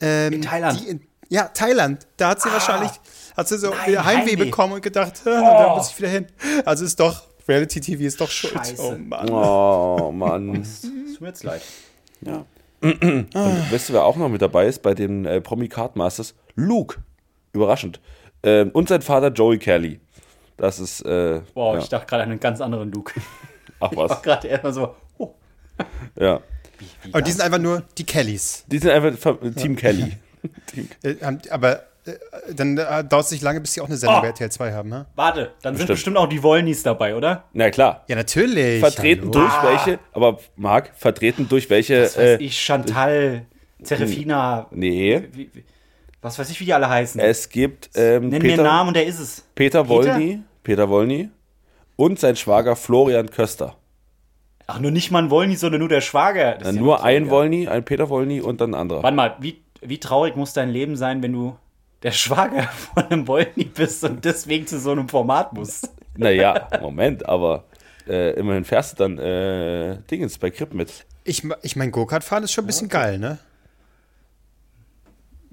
Ähm, In Thailand? Die in, ja, Thailand. Da hat sie wahrscheinlich, hat sie so Nein, wieder Heimweh, Heimweh. bekommen und gedacht, ah, da muss ich wieder hin. Also ist doch, Reality TV ist doch schuld. Scheiße. Oh Mann. Oh, Mann. Tut mir jetzt leid. Ja. Und weißt du, wer auch noch mit dabei ist bei den äh, Promi Card Masters? Luke. Überraschend. Ähm, und sein Vater Joey Kelly. Das ist, äh, Wow, ja. ich dachte gerade an einen ganz anderen Luke. ach Ich war was. gerade erstmal so, oh, Ja. wie Und die das? sind einfach nur die Kellys. Die sind einfach Fa- Team Kelly. Team, Äh, aber dann äh, dauert es nicht lange, bis sie auch eine Sendung Oh. bei RTL 2 haben, ne? Warte, dann sind Bestimmt. bestimmt auch die Wollnies dabei, oder? na klar. Ja, natürlich. Vertreten Hallo. durch welche, aber Marc, vertreten durch welche, Was weiß äh, ich, Chantal, Serafina, nee, wie, wie, was weiß ich, wie die alle heißen. es gibt ähm, Nenn mir einen Peter, Namen und der ist es. Peter Peter? Wolny, Peter Wolny und sein Schwager Florian Köster. Ach, nur nicht mal ein Wollny, sondern nur der Schwager. Das Dann ist ja nur ein. Wolny, ein Peter Wolny und dann ein anderer. Warte mal, wie, wie traurig muss dein Leben sein, wenn du der Schwager von einem Wollny bist und deswegen zu so einem Format musst? Naja, Moment, aber äh, immerhin fährst du dann äh, Dingens bei Kripp mit. Ich, ich mein, Go-Kart fahren ist schon ein bisschen geil, ne?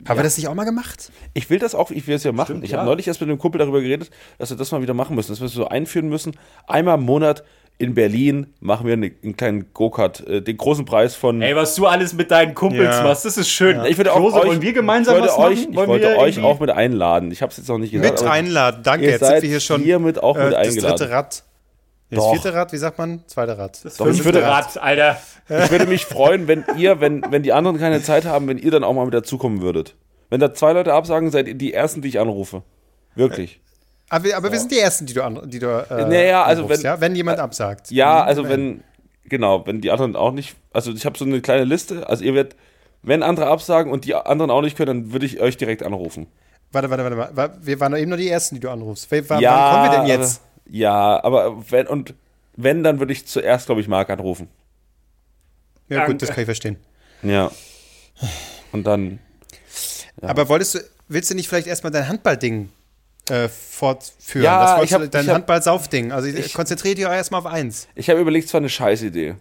Haben wir das nicht auch mal gemacht? Ich will das auch, ich will es ja machen. Stimmt, ich ja. habe neulich erst mit einem Kumpel darüber geredet, dass wir das mal wieder machen müssen, dass wir es so einführen müssen. Einmal im Monat in Berlin machen wir eine, einen kleinen Go-Kart, äh, den großen Preis von. Ey, was du alles mit deinen Kumpels Ja. machst, das ist schön. ich würde auch Klose, euch, wollen wir gemeinsam ich wollte was euch, machen? Ich wollte wir euch auch mit einladen. Ich habe es jetzt noch nicht gesagt. Mit einladen. Danke, jetzt sind seid wir hier schon. hiermit auch mit das eingeladen. dritte Rad. Das Doch. vierte Rad, wie sagt man? Zweite Rad. Das Doch, würde- Rad, Alter. Ich würde mich freuen, wenn ihr, wenn, wenn die anderen keine Zeit haben, wenn ihr dann auch mal mit dazukommen würdet. Wenn da zwei Leute absagen, seid ihr die ersten, die ich anrufe. Wirklich. Aber, wir, aber wir sind die Ersten, die du, an, die du äh, Naja, also anrufst, wenn- ja? wenn jemand absagt. Ja, Mhm, also wenn, genau, wenn die anderen auch nicht, also ich habe so eine kleine Liste, also ihr werdet, wenn andere absagen und die anderen auch nicht können, dann würde ich euch direkt anrufen. Warte, warte, warte mal. Wir waren doch eben nur die Ersten, die du anrufst. Wa- Wann kommen wir denn jetzt? Aber, ja, aber wenn, und wenn, dann würde ich zuerst, glaube ich, Marc anrufen. Ja, Danke. gut, das kann ich verstehen. Ja. Und dann, Aber wolltest du, willst du nicht vielleicht erstmal dein Handballding äh, fortführen? Ja, das ich hab- dein ich Handball-Saufding. Also Ich- konzentriere dich auch erstmal auf eins. ich habe überlegt, es war eine Scheißidee.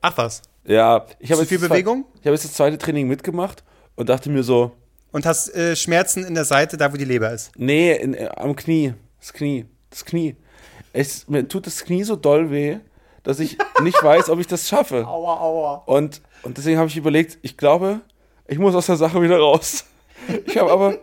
Ach was. Ja, ich habe jetzt viel Bewegung? Zwei, ich habe jetzt das zweite Training mitgemacht und dachte mir so, Und hast äh, Schmerzen in der Seite, da wo die Leber ist. Nee, in, äh, am Knie. Das Knie. Das Knie. Es, mir tut das Knie so doll weh, dass ich nicht weiß, ob ich das schaffe. Aua, aua. Und, und deswegen habe ich überlegt, ich glaube, ich muss aus der Sache wieder raus. Ich habe aber,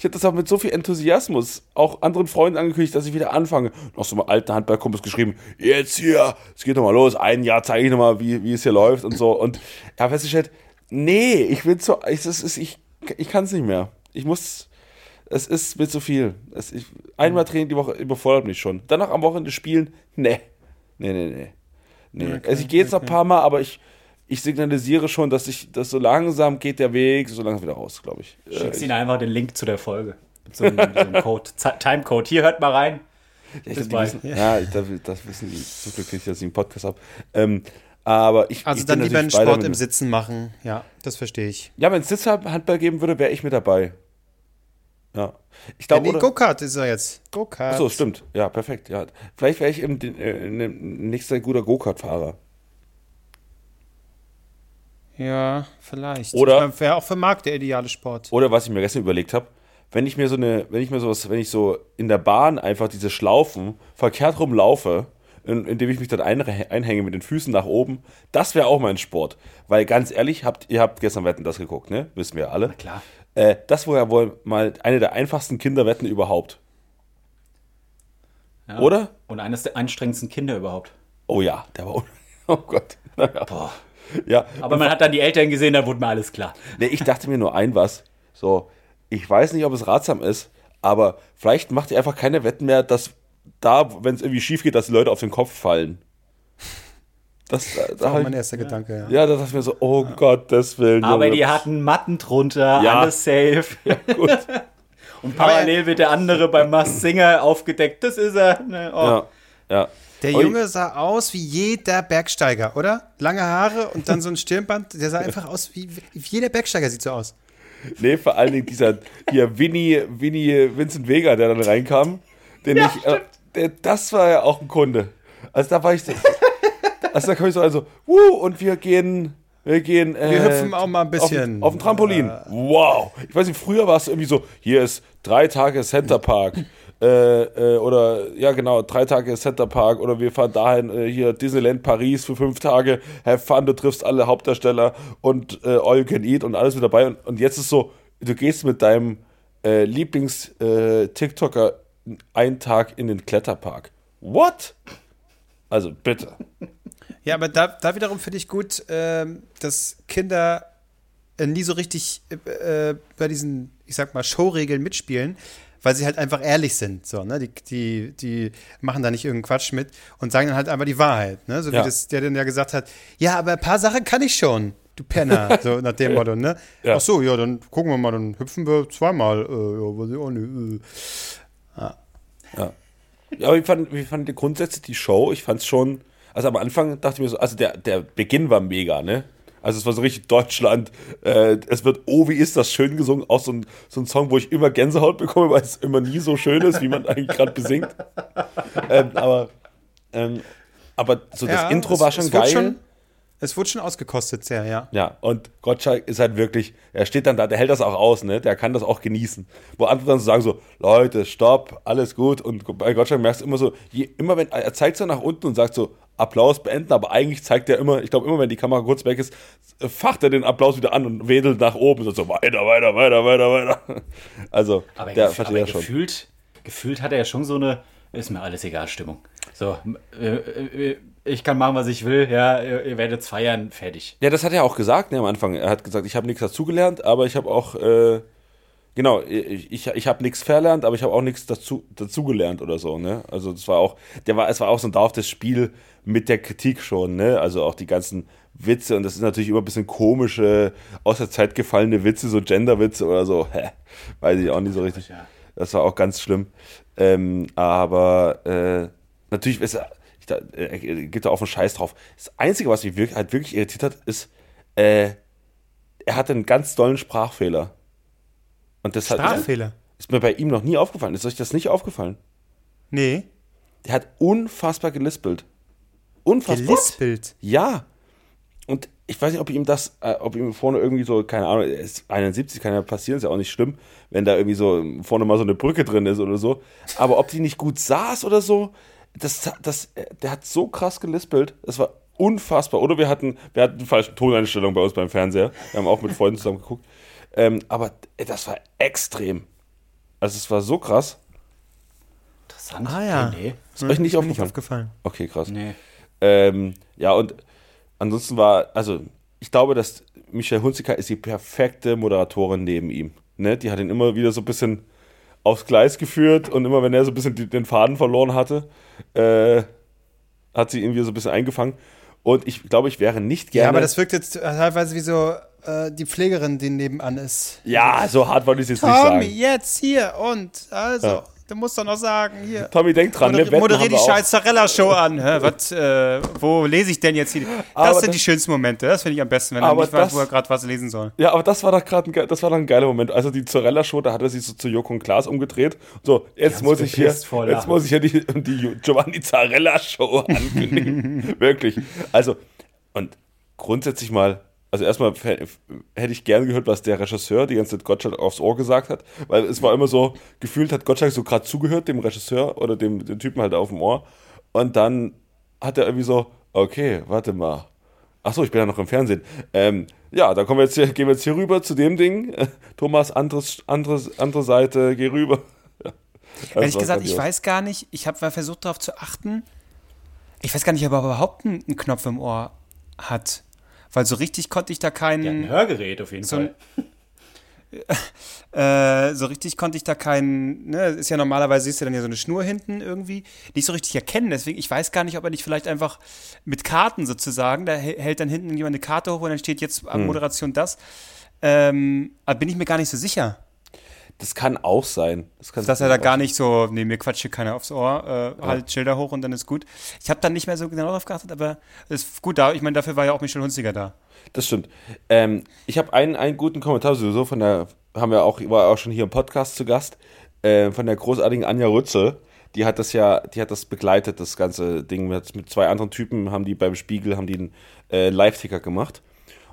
ich habe das auch mit so viel Enthusiasmus auch anderen Freunden angekündigt, dass ich wieder anfange. Noch so mal alten Handballkumpels geschrieben, jetzt hier, es geht nochmal los, ein Jahr zeige ich nochmal, wie, wie es hier läuft und so. Und er hat festgestellt, nee, ich will so, ich, das ist, ich, ich kann es nicht mehr. Ich muss, es ist mir zu viel. Es, ich, einmal Training die Woche überfordert mich schon. Danach am Wochenende spielen, nee. Nee, nee, nee. nee. also ich gehe jetzt noch ein paar Mal, aber ich, ich signalisiere schon, dass ich, dass so langsam geht der Weg, so langsam wieder raus, glaube ich. Schickst ihnen einfach den Link zu der Folge. Mit so einem, so einem Code, Timecode. Hier, hört mal rein. Ja, glaub, wissen, ja, das, das wissen die so glücklich, dass ich einen Podcast habe. Ähm, aber ich. Also ich dann lieber einen Sport im Sitzen machen. Ja, das verstehe ich. Ja, wenn es Sitzhandball geben würde, wäre ich mit dabei. Ja. Ich Ja, glaube, nee, oder- Go-Kart ist er jetzt. Go-Kart. Achso, stimmt. Ja, perfekt. Ja. Vielleicht wäre ich im, äh, ein nächster guter Go-Kart-Fahrer. Ja, vielleicht. Oder- Wäre auch für Marc der ideale Sport. Oder was ich mir gestern überlegt habe, wenn ich mir so eine, wenn ich mir sowas, wenn ich so in der Bahn einfach diese Schlaufen verkehrt rumlaufe, in, indem ich mich dann einhänge mit den Füßen nach oben, das wäre auch mein Sport. Weil ganz ehrlich, habt, ihr habt gestern Wetten das geguckt, ne? Wissen wir alle. klar. Äh, das war ja wohl mal eine der einfachsten Kinderwetten überhaupt. Ja. Oder? Und eines der anstrengendsten Kinder überhaupt. Oh ja, der war. Oh Gott. Boah. Ja, Aber man hat dann die Eltern gesehen, da wurde mir alles klar. Nee, ich dachte mir nur ein was. So, ich weiß nicht, ob es ratsam ist, aber vielleicht macht ihr einfach keine Wetten mehr, dass da, wenn es irgendwie schief geht, dass die Leute auf den Kopf fallen. Das, da, da Das war hab mein erster Gedanke, ja. ja, da dachte ich mir so, oh Gottes Willen. Aber Junge. die hatten Matten drunter, Ja. alles safe. Gut. Und parallel wird der andere beim Mast Singer aufgedeckt. Das ist er. Ne? Oh. Ja, ja. Der. Junge sah aus wie jeder Bergsteiger, oder? Lange Haare und dann so ein Stirnband. Der sah einfach aus wie, wie jeder Bergsteiger sieht so aus. Nee, vor allen Dingen dieser hier Winnie, Winnie Vincent Vega, der dann reinkam, den ich, äh, der, das war ja auch ein Kunde. Also da war ich, also da kam ich so also, wuh, und wir gehen, wir gehen, äh, Wir hüpfen auch mal ein bisschen. Auf, auf dem Trampolin. Wow. Ich weiß nicht, früher war es irgendwie so, hier ist drei Tage Center Park. Äh, äh, oder ja genau, drei Tage Center Park oder wir fahren dahin, äh, hier Disneyland Paris für fünf Tage, have fun, du triffst alle Hauptdarsteller und äh, all you can eat und alles mit dabei und, und jetzt ist so, du gehst mit deinem äh, Lieblings-TikToker einen Tag in den Kletterpark. What? Also bitte. Ja, aber da, da wiederum finde ich gut, ähm, dass Kinder nie so richtig bei diesen, ich sag mal, Showregeln mitspielen, weil sie halt einfach ehrlich sind. So, ne? die, die, die machen da nicht irgendeinen Quatsch mit und sagen dann halt einfach die Wahrheit. Ne? So wie Ja. das, der dann ja gesagt hat, ja, aber ein paar Sachen kann ich schon. Du Penner, so nach dem Motto, ne? Ja. Ach so, ja, dann gucken wir mal, dann hüpfen wir zweimal. Äh, ja, weiß ich auch nicht. Äh. Ja, aber ich fand, ich fand grundsätzlich die Show, ich fand es schon, also am Anfang dachte ich mir so, also der, der Beginn war mega, ne? Also es war so richtig Deutschland, äh, es wird, oh, wie ist das schön gesungen, auch so ein, so ein Song, wo ich immer Gänsehaut bekomme, weil es immer nie so schön ist, wie man eigentlich gerade besingt. Ähm, aber, ähm, aber so Ja, das Intro es- war schon es geil. schon- Es wurde schon ausgekostet, sehr, ja. Ja, und Gottschalk ist halt wirklich, er steht dann da, der hält das auch aus, ne? Der kann das auch genießen. Wo andere dann so sagen so, Leute, stopp, alles gut. Und bei Gottschalk merkst du immer so, je, immer wenn, er zeigt so nach unten und sagt so, Applaus beenden, aber eigentlich zeigt er immer, ich glaube immer, wenn die Kamera kurz weg ist, facht er den Applaus wieder an und wedelt nach oben und so weiter, weiter, weiter, weiter, weiter. Also, Aber, der versteht aber schon. gefühlt, gefühlt hat er ja schon so eine, ist mir alles egal, Stimmung. So, äh, äh, ich kann machen, was ich will, ja, ihr, ihr werdet feiern, fertig. Ja, das hat er auch gesagt ne, am Anfang. Er hat gesagt, ich habe nichts dazugelernt, aber ich habe auch, äh, genau, ich, ich, ich habe nichts verlernt, aber ich habe auch nichts dazu, dazugelernt oder so. Ne? Also das war auch, der war, es war auch so ein dauerhaftes Spiel mit der Kritik schon. Ne? Also auch die ganzen Witze und das ist natürlich immer ein bisschen komische, aus der Zeit gefallene Witze, so Genderwitze oder so. Hä, weiß ich auch nicht so richtig. Das war auch ganz schlimm. Ähm, aber äh, natürlich ist er, ich, da, äh, er gibt da auch einen Scheiß drauf. Das Einzige, was mich wirklich, halt wirklich irritiert hat, ist, äh, er hatte einen ganz dollen Sprachfehler. Und das hat, Sprachfehler. ist mir bei ihm noch nie aufgefallen. Ist euch das nicht aufgefallen? Nee. Der hat unfassbar gelispelt. Unfassbar. Gelispelt. Ja. Und ich weiß nicht, ob ihm das, äh, ob ihm vorne irgendwie so, keine Ahnung, er ist 71, kann ja passieren, ist ja auch nicht schlimm, wenn da irgendwie so vorne mal so eine Brücke drin ist oder so. Aber ob die nicht gut saß oder so, das, das, der hat so krass gelispelt, das war unfassbar. Oder wir hatten, wir hatten falsche Toneinstellung bei uns beim Fernseher. Wir haben auch mit Freunden zusammen geguckt. Ähm, aber äh, das war extrem. Also es war so krass. Interessant. Ah, ja. Nee, Ist euch nicht nicht aufgefallen? aufgefallen. Okay, krass. nee. Ähm, ja, und ansonsten war, also ich glaube, dass Michelle Hunziker ist die perfekte Moderatorin neben ihm. Ne? Die hat ihn immer wieder so ein bisschen aufs Gleis geführt und immer wenn er so ein bisschen die, den Faden verloren hatte, äh, hat sie ihn wieder so ein bisschen eingefangen. Und ich glaube, ich wäre nicht gerne. Ja, aber das wirkt jetzt teilweise wie so äh, die Pflegerin, die nebenan ist. ja, so hart wollte ich es jetzt nicht Tommy, sagen. jetzt hier und also. Ja. Du musst doch noch sagen, hier. Tommy, denk dran, Moder ne? Wetten moderier haben die scheiß Zarella-Show an. Hä, was, äh, wo lese ich denn jetzt hier? Das Aber sind das- die schönsten Momente. Das finde ich am besten, wenn er nicht weiß, das- wo er gerade was lesen soll. Ja, aber das war doch gerade ein, das war doch ein geiler Moment. Also die Zorella-Show, da hat er sich so zu Joko und Klaas umgedreht. So, jetzt muss ich hier, jetzt muss ich hier die, die Giovanni Zarella-Show ankündigen. Wirklich. Also, und grundsätzlich mal, also erstmal hätte ich gern gehört, was der Regisseur die ganze Zeit Gottschalk aufs Ohr gesagt hat, weil es war immer so, gefühlt hat Gottschalk so gerade zugehört, dem Regisseur oder dem, dem Typen halt auf dem Ohr. Und dann hat er irgendwie so, okay, warte mal. Ach so, ich bin ja noch im Fernsehen. Ähm, ja, da kommen wir jetzt hier, gehen wir jetzt hier rüber zu dem Ding. Thomas, anderes, anderes, andere Seite, geh rüber. Das Ehrlich gesagt, ich weiß gar nicht, ich habe versucht darauf zu achten. Ich weiß gar nicht, ob er überhaupt einen Knopf im Ohr hat. Weil so richtig konnte ich da Ja, ein keinen. Hörgerät auf jeden So Fall. Äh, so richtig konnte ich da keinen, ne, ist ja normalerweise siehst du dann ja so eine Schnur hinten irgendwie, nicht so richtig erkennen. Deswegen, ich weiß gar nicht, ob er nicht vielleicht einfach mit Karten sozusagen, da hä- hält dann hinten jemand eine Karte hoch und dann steht jetzt Hm. Moderation das. Ähm, aber bin ich mir gar nicht so sicher, Das kann auch sein. Das kann dass er da gar nicht so, nee, mir quatscht hier keiner aufs Ohr, äh, halt Schilder hoch und dann ist gut. Ich habe dann nicht mehr so genau darauf geachtet, aber ist gut da. Ich meine, dafür war ja auch Michel Hunziger da. Das stimmt. Ähm, ich habe einen, einen guten Kommentar sowieso von der, haben wir auch, war auch schon hier im Podcast zu Gast, äh, von der großartigen Anja Rützel. Die hat das ja, die hat das begleitet, das ganze Ding mit, mit zwei anderen Typen, haben die beim Spiegel, haben die einen äh, Live-Ticker gemacht.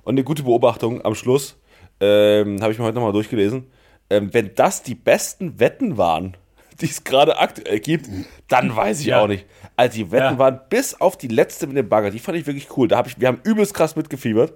Und eine gute Beobachtung am Schluss, ähm, habe ich mir heute nochmal durchgelesen. Ähm, wenn das die besten Wetten waren, die es gerade aktuell gibt, dann weiß ich Ja. auch nicht. Also die Wetten Ja. waren bis auf die letzte mit dem Bagger, die fand ich wirklich cool. Da hab ich, wir haben übelst krass mitgefiebert.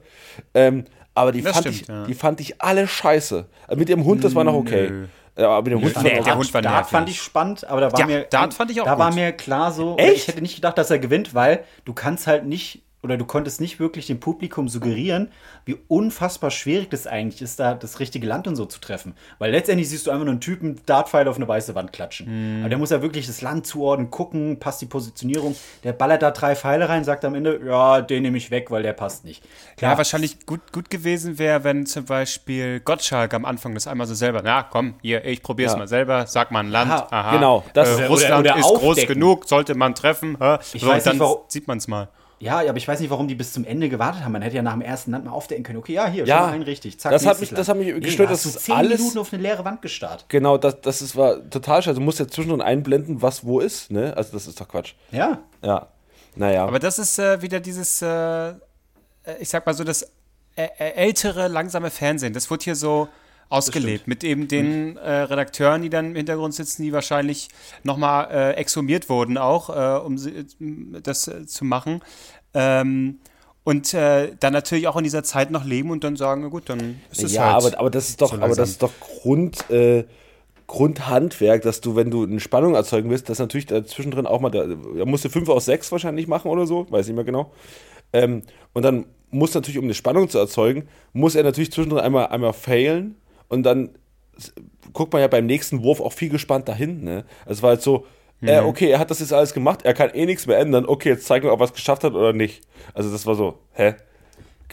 Ähm, aber die Das fand, stimmt, ich, ja. die fand ich alle scheiße. Also mit dem Hund, das war noch okay. Nö. Ja, aber mit dem Hund Nee, war der Hund war Dart fand ich spannend, aber da war Ja, mir Dart fand ich auch da war gut. mir klar so, Echt? ich hätte nicht gedacht, dass er gewinnt, weil du kannst halt nicht oder du konntest nicht wirklich dem Publikum suggerieren, wie unfassbar schwierig das eigentlich ist, da das richtige Land und so zu treffen. Weil letztendlich siehst du einfach nur einen Typen Dartpfeil auf eine weiße Wand klatschen. Mhm. Aber der muss ja wirklich das Land zuordnen, gucken, passt die Positionierung. Der ballert da drei Pfeile rein, sagt am Ende, ja, den nehme ich weg, weil der passt nicht. Ja, wahrscheinlich gut, gut gewesen wäre, wenn zum Beispiel Gottschalk am Anfang das einmal so selber, na komm, hier, ich probier's Ja. mal selber, sag mal ein Land, Aha, aha, genau, das- äh, Oder- Russland oder ist groß aufdecken. genug, sollte man treffen, hä? Ich so, weiß dann nicht, warum- sieht man's mal. Ja, aber ich weiß nicht, warum die bis zum Ende gewartet haben. Man hätte ja nach dem ersten Land mal aufdecken können. Okay, ja, hier, Ja, schon mal einen richtig. Zack, das hat mich- das Land. hat mich nee, gestört, hast dass du es zehn alles- Minuten auf eine leere Wand gestarrt. Genau, das, das ist, war total scheiße. Du musst ja zwischendrin einblenden, was wo ist, ne? Also das ist doch Quatsch. Ja. Ja. Naja. Aber das ist äh, wieder dieses, äh, äh, ich sag mal so, das äh, äh, ältere, langsame Fernsehen. Das wird hier so ausgelebt. Mit eben den äh, Redakteuren, die dann im Hintergrund sitzen, die wahrscheinlich nochmal äh, exhumiert wurden auch, äh, um sie, äh, das äh, zu machen. Ähm, und äh, dann natürlich auch in dieser Zeit noch leben und dann sagen, na gut, dann ist es ja, halt. aber, aber das ist doch, so aber das ist doch Grund, äh, Grundhandwerk, dass du, wenn du eine Spannung erzeugen willst, das natürlich zwischendrin auch mal, da, da musst du 5 aus 6 wahrscheinlich machen oder so, weiß nicht mehr genau. Ähm, und dann muss natürlich, um eine Spannung zu erzeugen, muss er natürlich zwischendrin einmal, einmal failen und dann guckt man ja beim nächsten Wurf auch viel gespannt dahin. Ne? Also es war halt so, äh, okay, er hat das jetzt alles gemacht, er kann eh nichts mehr ändern, okay, jetzt zeigen wir, ob er es geschafft hat oder nicht. Also das war so, hä?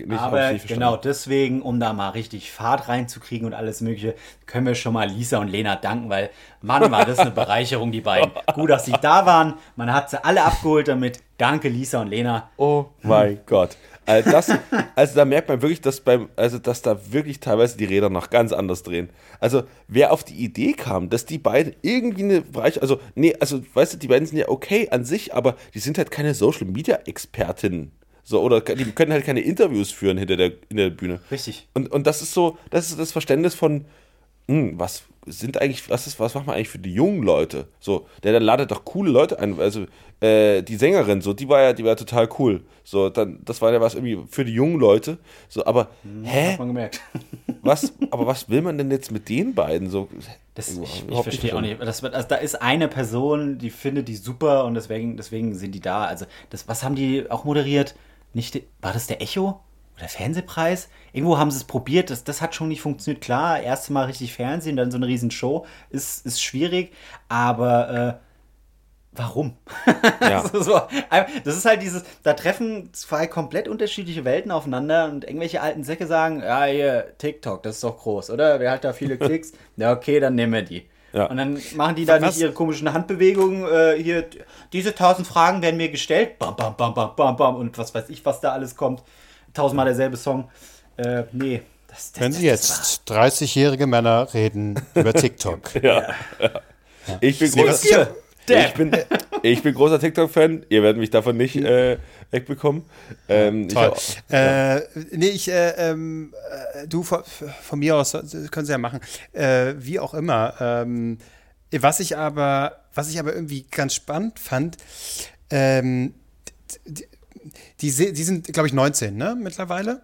Nicht, Aber genau deswegen, um da mal richtig Fahrt reinzukriegen und alles Mögliche, können wir schon mal Lisa und Lena danken, weil Mann, war das eine Bereicherung, die beiden. Gut, dass sie da waren. Man hat sie alle abgeholt damit. Danke, Lisa und Lena. Oh mein Gott. Also, das, also da merkt man wirklich, dass beim, also dass da wirklich teilweise die Räder noch ganz anders drehen. Also wer auf die Idee kam, dass die beiden irgendwie eine Bereich, also nee, also weißt du, die beiden sind ja okay an sich, aber die sind halt keine Social Media Expertinnen. So, oder die können halt keine Interviews führen hinter der, in der Bühne. Richtig. Und, und das ist so, das ist das Verständnis von, hm, was sind eigentlich, was ist, was macht man eigentlich für die jungen Leute? So, der dann ladet doch coole Leute ein. Also, äh, die Sängerin, so, die war ja, die war total cool. So, dann, das war ja was irgendwie für die jungen Leute. So, aber, hä? Hat man gemerkt. Was, aber was will man denn jetzt mit den beiden? So, Das, Überhaupt ich ich verstehe auch nicht. Das, also da ist eine Person, die findet die super und deswegen, deswegen sind die da. Also, das, was haben die auch moderiert? Nicht, war das der Echo? Oder Fernsehpreis? Irgendwo haben sie es probiert, das, das hat schon nicht funktioniert. Klar, erste Mal richtig Fernsehen, dann so eine riesen Show, ist, ist schwierig, aber äh, warum? Ja. so, so, das ist halt dieses, da treffen zwei komplett unterschiedliche Welten aufeinander und irgendwelche alten Säcke sagen, ja, hier, TikTok, das ist doch groß, oder? Wer hat da viele Klicks? Ja, okay, dann nehmen wir die. Ja. Und dann machen die da Was? nicht ihre komischen Handbewegungen. Äh, hier, diese tausend Fragen werden mir gestellt. Bam, bam, bam, bam, bam, bam. Und was weiß ich, was da alles kommt. Tausendmal derselbe Song. Äh, nee. Das, das, Wenn Sie jetzt 30-jährige Männer reden über TikTok. Ich bin, ich ja- ich bin, ich bin großer TikTok-Fan. Ihr werdet mich davon nicht äh, wegbekommen. Ähm, ich Toll. hab- Äh, nee, ich, äh, ähm, äh, du von, von mir aus, äh, können Sie ja machen. Äh, wie auch immer. Ähm, was ich aber, was ich aber irgendwie ganz spannend fand, ähm, die, die, sind, glaube ich, 19, ne, mittlerweile.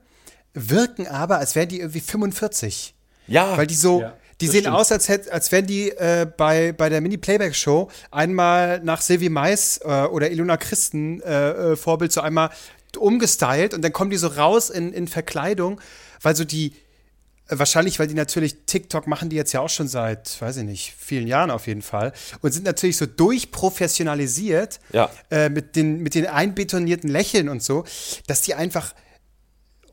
Wirken aber, als wären die irgendwie 45. ja, Weil die so, Ja, die sehen stimmt. aus, als, hätt, als wären die äh, bei, bei der Mini-Playback-Show einmal nach Sylvie Mais äh, oder Ilona Christen äh, äh, Vorbild so einmal umgestylt und dann kommen die so raus in, in Verkleidung, weil so die, wahrscheinlich, weil die natürlich TikTok machen die jetzt ja auch schon seit, weiß ich nicht, vielen Jahren auf jeden Fall und sind natürlich so durchprofessionalisiert Ja. äh, mit, den, mit den einbetonierten Lächeln und so, dass die einfach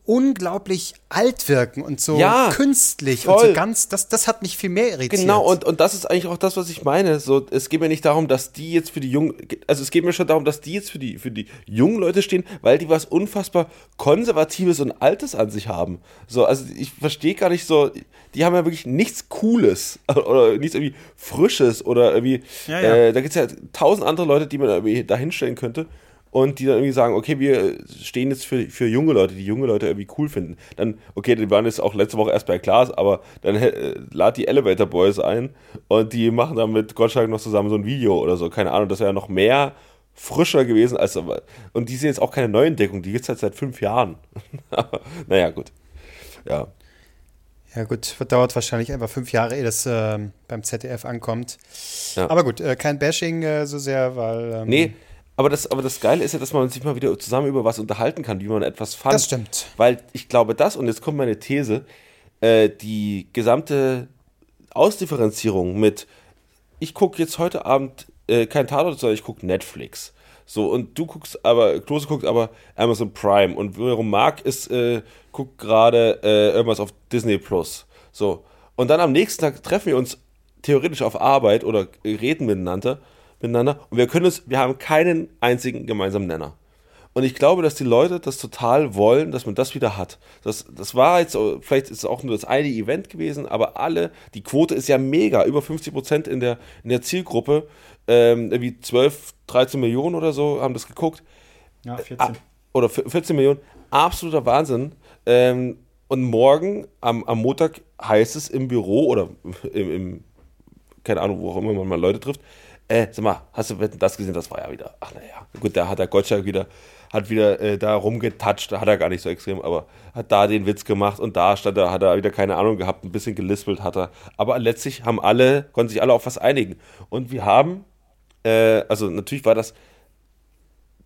unglaublich alt wirken und so Ja, künstlich und voll. so ganz, das, das hat mich viel mehr irritiert. Genau, und, und das ist eigentlich auch das, was ich meine. So, es geht mir nicht darum, dass die jetzt für die jungen, also es geht mir schon darum, dass die jetzt für die, für die jungen Leute stehen, weil die was unfassbar Konservatives und Altes an sich haben. So, also ich verstehe gar nicht so, die haben ja wirklich nichts Cooles oder nichts irgendwie Frisches oder irgendwie, Ja, ja. Äh, da gibt es ja tausend andere Leute, die man irgendwie da hinstellen könnte. Und die dann irgendwie sagen, okay, wir stehen jetzt für, für junge Leute, die junge Leute irgendwie cool finden. Dann, okay, die waren jetzt auch letzte Woche erst bei Klaas, aber dann äh, lad die Elevator Boys ein und die machen dann mit Gottschalk noch zusammen so ein Video oder so. Keine Ahnung, das wäre ja noch mehr frischer gewesen als. Und die sind jetzt auch keine Neuentdeckung, die gibt es halt seit fünf Jahren. Aber, naja, gut. Ja. Ja, gut, dauert wahrscheinlich einfach fünf Jahre, ehe das ähm, beim ZDF ankommt. Ja. Aber gut, äh, kein Bashing äh, so sehr, weil. Ähm, Nee, aber das, aber das Geile ist ja, dass man sich mal wieder zusammen über was unterhalten kann, wie man etwas fand. Das stimmt. Weil ich glaube, das, und jetzt kommt meine These, äh, die gesamte Ausdifferenzierung mit, ich gucke jetzt heute Abend äh, kein Tatort, sondern ich gucke Netflix. So, und du guckst aber, Klose guckt aber Amazon Prime und wiederum Marc ist, äh, guckt gerade äh, irgendwas auf Disney Plus. So. Und dann am nächsten Tag treffen wir uns theoretisch auf Arbeit oder reden miteinander, miteinander und wir können uns, wir haben keinen einzigen gemeinsamen Nenner. Und ich glaube, dass die Leute das total wollen, dass man das wieder hat. Das, das war jetzt, vielleicht ist es auch nur das eine Event gewesen, aber alle, die Quote ist ja mega, über 50 Prozent in der, in der Zielgruppe, ähm, irgendwie 12, 13 Millionen oder so haben das geguckt. Ja, 14. Ah, oder v- 14 Millionen, absoluter Wahnsinn. Ähm, und morgen, am, am Montag, heißt es im Büro oder im, im keine Ahnung, wo auch immer man mal Leute trifft. Äh, sag mal, hast du das gesehen? Das war ja wieder. Ach naja, gut, da hat der Gottschalk wieder, hat wieder äh, da rumgetatscht, hat er gar nicht so extrem, aber hat da den Witz gemacht und da stand er, hat er wieder keine Ahnung gehabt, ein bisschen gelispelt hat er. Aber letztlich haben alle, konnten sich alle auf was einigen. Und wir haben, äh, also natürlich war das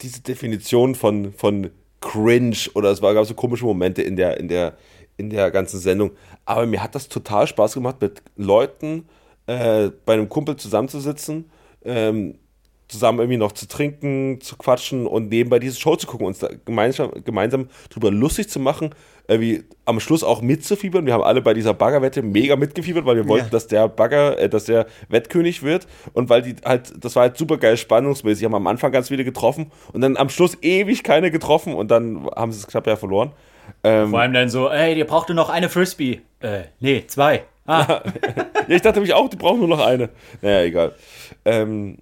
diese Definition von, von cringe oder es war, gab so komische Momente in der, in der, in der ganzen Sendung. Aber mir hat das total Spaß gemacht, mit Leuten äh, bei einem Kumpel zusammenzusitzen, ähm, zusammen irgendwie noch zu trinken, zu quatschen und nebenbei diese Show zu gucken, uns da gemeinsam, gemeinsam drüber lustig zu machen, irgendwie am Schluss auch mitzufiebern. Wir haben alle bei dieser Baggerwette mega mitgefiebert, weil wir wollten, Ja. dass der Bagger, äh, dass der Wettkönig wird und weil die halt, das war halt super geil spannungsmäßig, haben am Anfang ganz viele getroffen und dann am Schluss ewig keine getroffen und dann haben sie es knapp ja verloren. Ähm, Vor allem dann so, ey, ihr braucht nur noch eine Frisbee. Äh, nee, zwei. Ah, ja, ich dachte mich auch, die brauchen nur noch eine. Naja, egal. Ähm,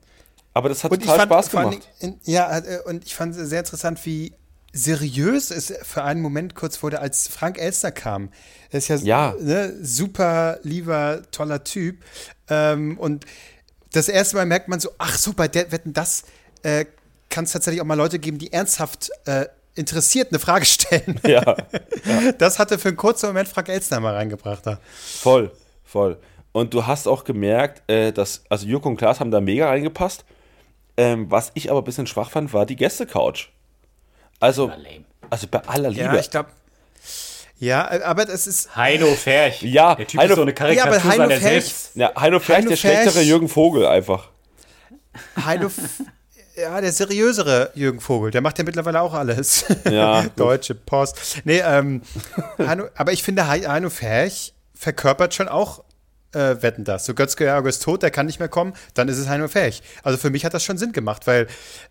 aber das hat Und total fand Spaß gemacht. In, ja, äh, und ich fand es sehr interessant, wie seriös es für einen Moment kurz wurde, als Frank Elster kam. Er ist ja, Ja. Ne, super lieber, toller Typ. Ähm, und das erste Mal merkt man so, ach so, bei der Wetten, das äh, kann es tatsächlich auch mal Leute geben, die ernsthaft äh, interessiert eine Frage stellen. Ja, Das hatte für einen kurzen Moment Frank Elstner mal reingebracht. Da. voll, voll. Und du hast auch gemerkt, äh, dass, also Jürgen und Klaas haben da mega reingepasst. Ähm, was ich aber ein bisschen schwach fand, war die Gäste-Couch. Also, also bei aller Liebe. Ja, ich glaube. Ja, äh, aber das ist. Heino Ferch. Ja, Der Typ Heino- ist so eine Karikatur Ja, aber Heino seiner Ferch- selbst. ja, Heino Ferch, Heino der Ferch- schlechtere Jürgen Vogel einfach. Heino, ja, der seriösere Jürgen Vogel, der macht ja mittlerweile auch alles. Ja. Deutsche Post. Nee, ähm, Heino, aber ich finde, Heino Ferch verkörpert schon auch äh, wetten das. So Götz Georg ist tot, der kann nicht mehr kommen, dann ist es Heino Ferch. Also für mich hat das schon Sinn gemacht, weil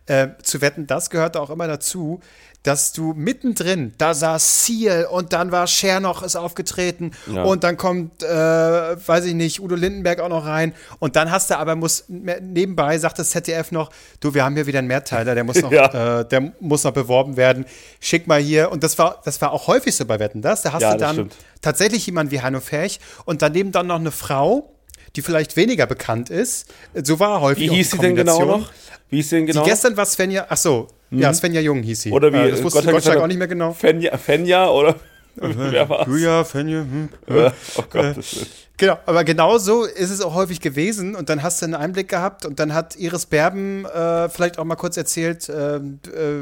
äh, zu wetten das gehört auch immer dazu, dass du mittendrin, da saß Seal und dann war Scher noch ist aufgetreten Ja. und dann kommt, äh, weiß ich nicht, Udo Lindenberg auch noch rein und dann hast du aber muss nebenbei sagt das ZDF noch, du, wir haben hier wieder einen Mehrteiler, der muss noch, Ja. äh, der muss noch beworben werden, schick mal hier und das war, das war auch häufig so bei Wetten, das, da hast Ja, du dann stimmt. Tatsächlich jemand wie Hanno Ferch und daneben dann noch eine Frau, die vielleicht weniger bekannt ist, so war häufig Wie auch hieß die sie denn genau noch? Wie hieß sie denn genau? Die gestern war Svenja, ach so, ja, Svenja Jung hieß sie. Oder wie Äh, das wusste Gottschalk Gottschalk auch nicht mehr genau. Fenja, Fenja oder wer war's? Julia, Svenja, hm. Ja, Oh Gott. das ist- Genau, aber genau so ist es auch häufig gewesen und dann hast du einen Einblick gehabt und dann hat Iris Berben äh, vielleicht auch mal kurz erzählt, äh, äh,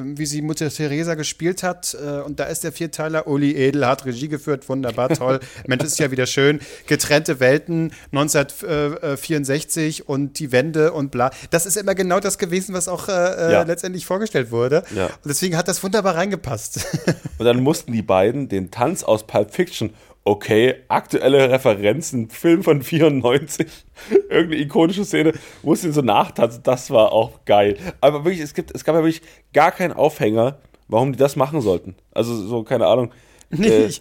wie sie Mutter Teresa gespielt hat äh, und da ist der Vierteiler, Uli Edel hat Regie geführt, wunderbar, toll, Mensch, ist ja wieder schön, getrennte Welten, 1964 und die Wende und bla, das ist immer genau das gewesen, was auch äh, äh, Ja. letztendlich vorgestellt wurde Ja. und deswegen hat das wunderbar reingepasst. Und dann mussten die beiden den Tanz aus Pulp Fiction, okay, aktuelle Referenzen, Film von 94, irgendeine ikonische Szene, mussten so nachtanzen, das war auch geil. Aber wirklich, es, gibt, es gab ja wirklich gar keinen Aufhänger, warum die das machen sollten. Also so, keine Ahnung. äh, ich-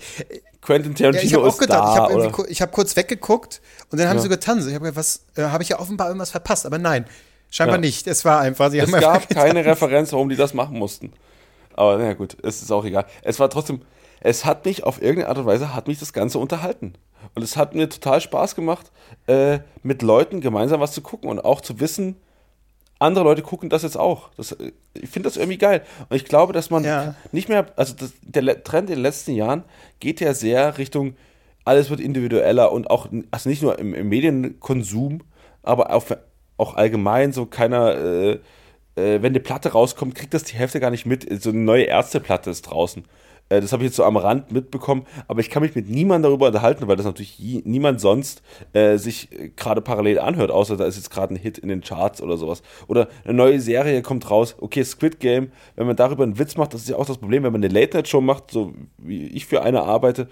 Quentin Ja, Tarantino ich habe auch ist gedacht, ich habe hab kurz weggeguckt und dann haben Ja. sie getanzt. Ich habe gedacht, was, äh, habe ich ja offenbar irgendwas verpasst, aber nein, scheinbar Ja. nicht. Es war einfach, sie es haben einfach gab keine Referenz, warum die das machen mussten. Aber naja gut, es ist auch egal. Es war trotzdem, es hat mich auf irgendeine Art und Weise, hat mich das Ganze unterhalten. Und es hat mir total Spaß gemacht, äh, mit Leuten gemeinsam was zu gucken und auch zu wissen, andere Leute gucken das jetzt auch. Das, äh, ich finde das irgendwie geil. Und ich glaube, dass man Ja. nicht mehr, also das, der Trend in den letzten Jahren geht ja sehr Richtung, alles wird individueller und auch, also nicht nur im, im Medienkonsum, aber auch, auch allgemein so keiner, äh, äh, wenn eine Platte rauskommt, kriegt das die Hälfte gar nicht mit. So eine neue Ärzteplatte ist draußen. Äh, das habe ich jetzt so am Rand mitbekommen, aber ich kann mich mit niemandem darüber unterhalten, weil das natürlich niemand sonst äh, sich äh, gerade parallel anhört, außer da ist jetzt gerade ein Hit in den Charts oder sowas. Oder eine neue Serie kommt raus. Okay, Squid Game, wenn man darüber einen Witz macht, das ist ja auch das Problem, wenn man eine Late-Night-Show macht, so wie ich für eine arbeite.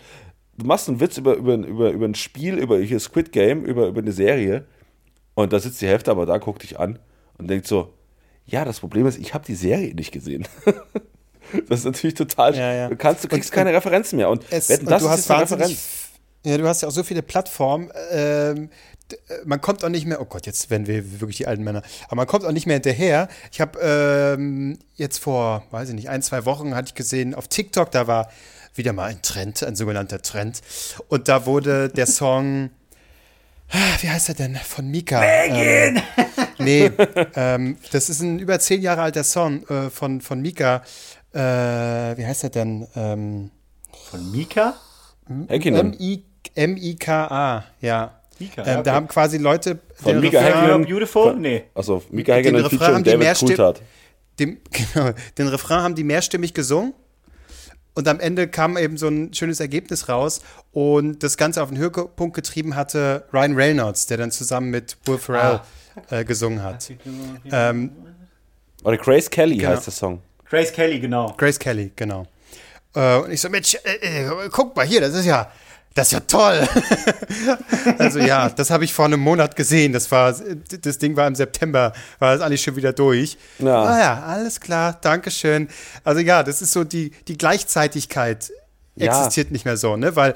Du machst einen Witz über, über, über, über ein Spiel, über hier Squid Game, über, über eine Serie und da sitzt die Hälfte aber da, guckt dich an und denkt so, ja, das Problem ist, ich habe die Serie nicht gesehen. das ist natürlich total. Ja, ja. Du, kannst, du kriegst Und- keine Referenzen mehr. Und es, wetten, und das du ist hast eine Referenz. ja, du hast ja auch so viele Plattformen. Ähm, äh, man kommt auch nicht mehr, oh Gott, jetzt werden wir wirklich die alten Männer, aber man kommt auch nicht mehr hinterher. Ich habe ähm, jetzt vor, weiß ich nicht, ein, zwei Wochen hatte ich gesehen, auf TikTok, da war wieder mal ein Trend, ein sogenannter Trend. Und da wurde der Song, wie heißt er denn, von Mika. Ähm, nee, ähm, das ist ein über zehn Jahre alter Song äh, von, von Mika. Äh, wie heißt er denn? Ähm, Von Mika? M-I-K-A, ja. Mika, ähm, okay. Da haben quasi Leute Von den Mika Refrain- Häkkinen. Beautiful? Nee. Also Mika Den Häkkinen Refrain Feature haben und David Coulthard. dem, genau, den Refrain haben die mehrstimmig gesungen. Und am Ende kam eben so ein schönes Ergebnis raus. Und das Ganze auf den Höhepunkt getrieben hatte Ryan Reynolds, der dann zusammen mit Will Ferrell äh, gesungen hat. Ähm, Oder Grace Kelly Genau. heißt der Song. Grace Kelly, genau. Grace Kelly, genau. Äh, und ich so, Mensch, äh, äh, guck mal hier, das ist ja, das ist ja toll. also ja, das habe ich vor einem Monat gesehen. Das war, das Ding war im September, war das alles schon wieder durch. Ja. Ah ja, alles klar, Dankeschön. Also ja, das ist so die, die Gleichzeitigkeit Ja. existiert nicht mehr so, ne? Weil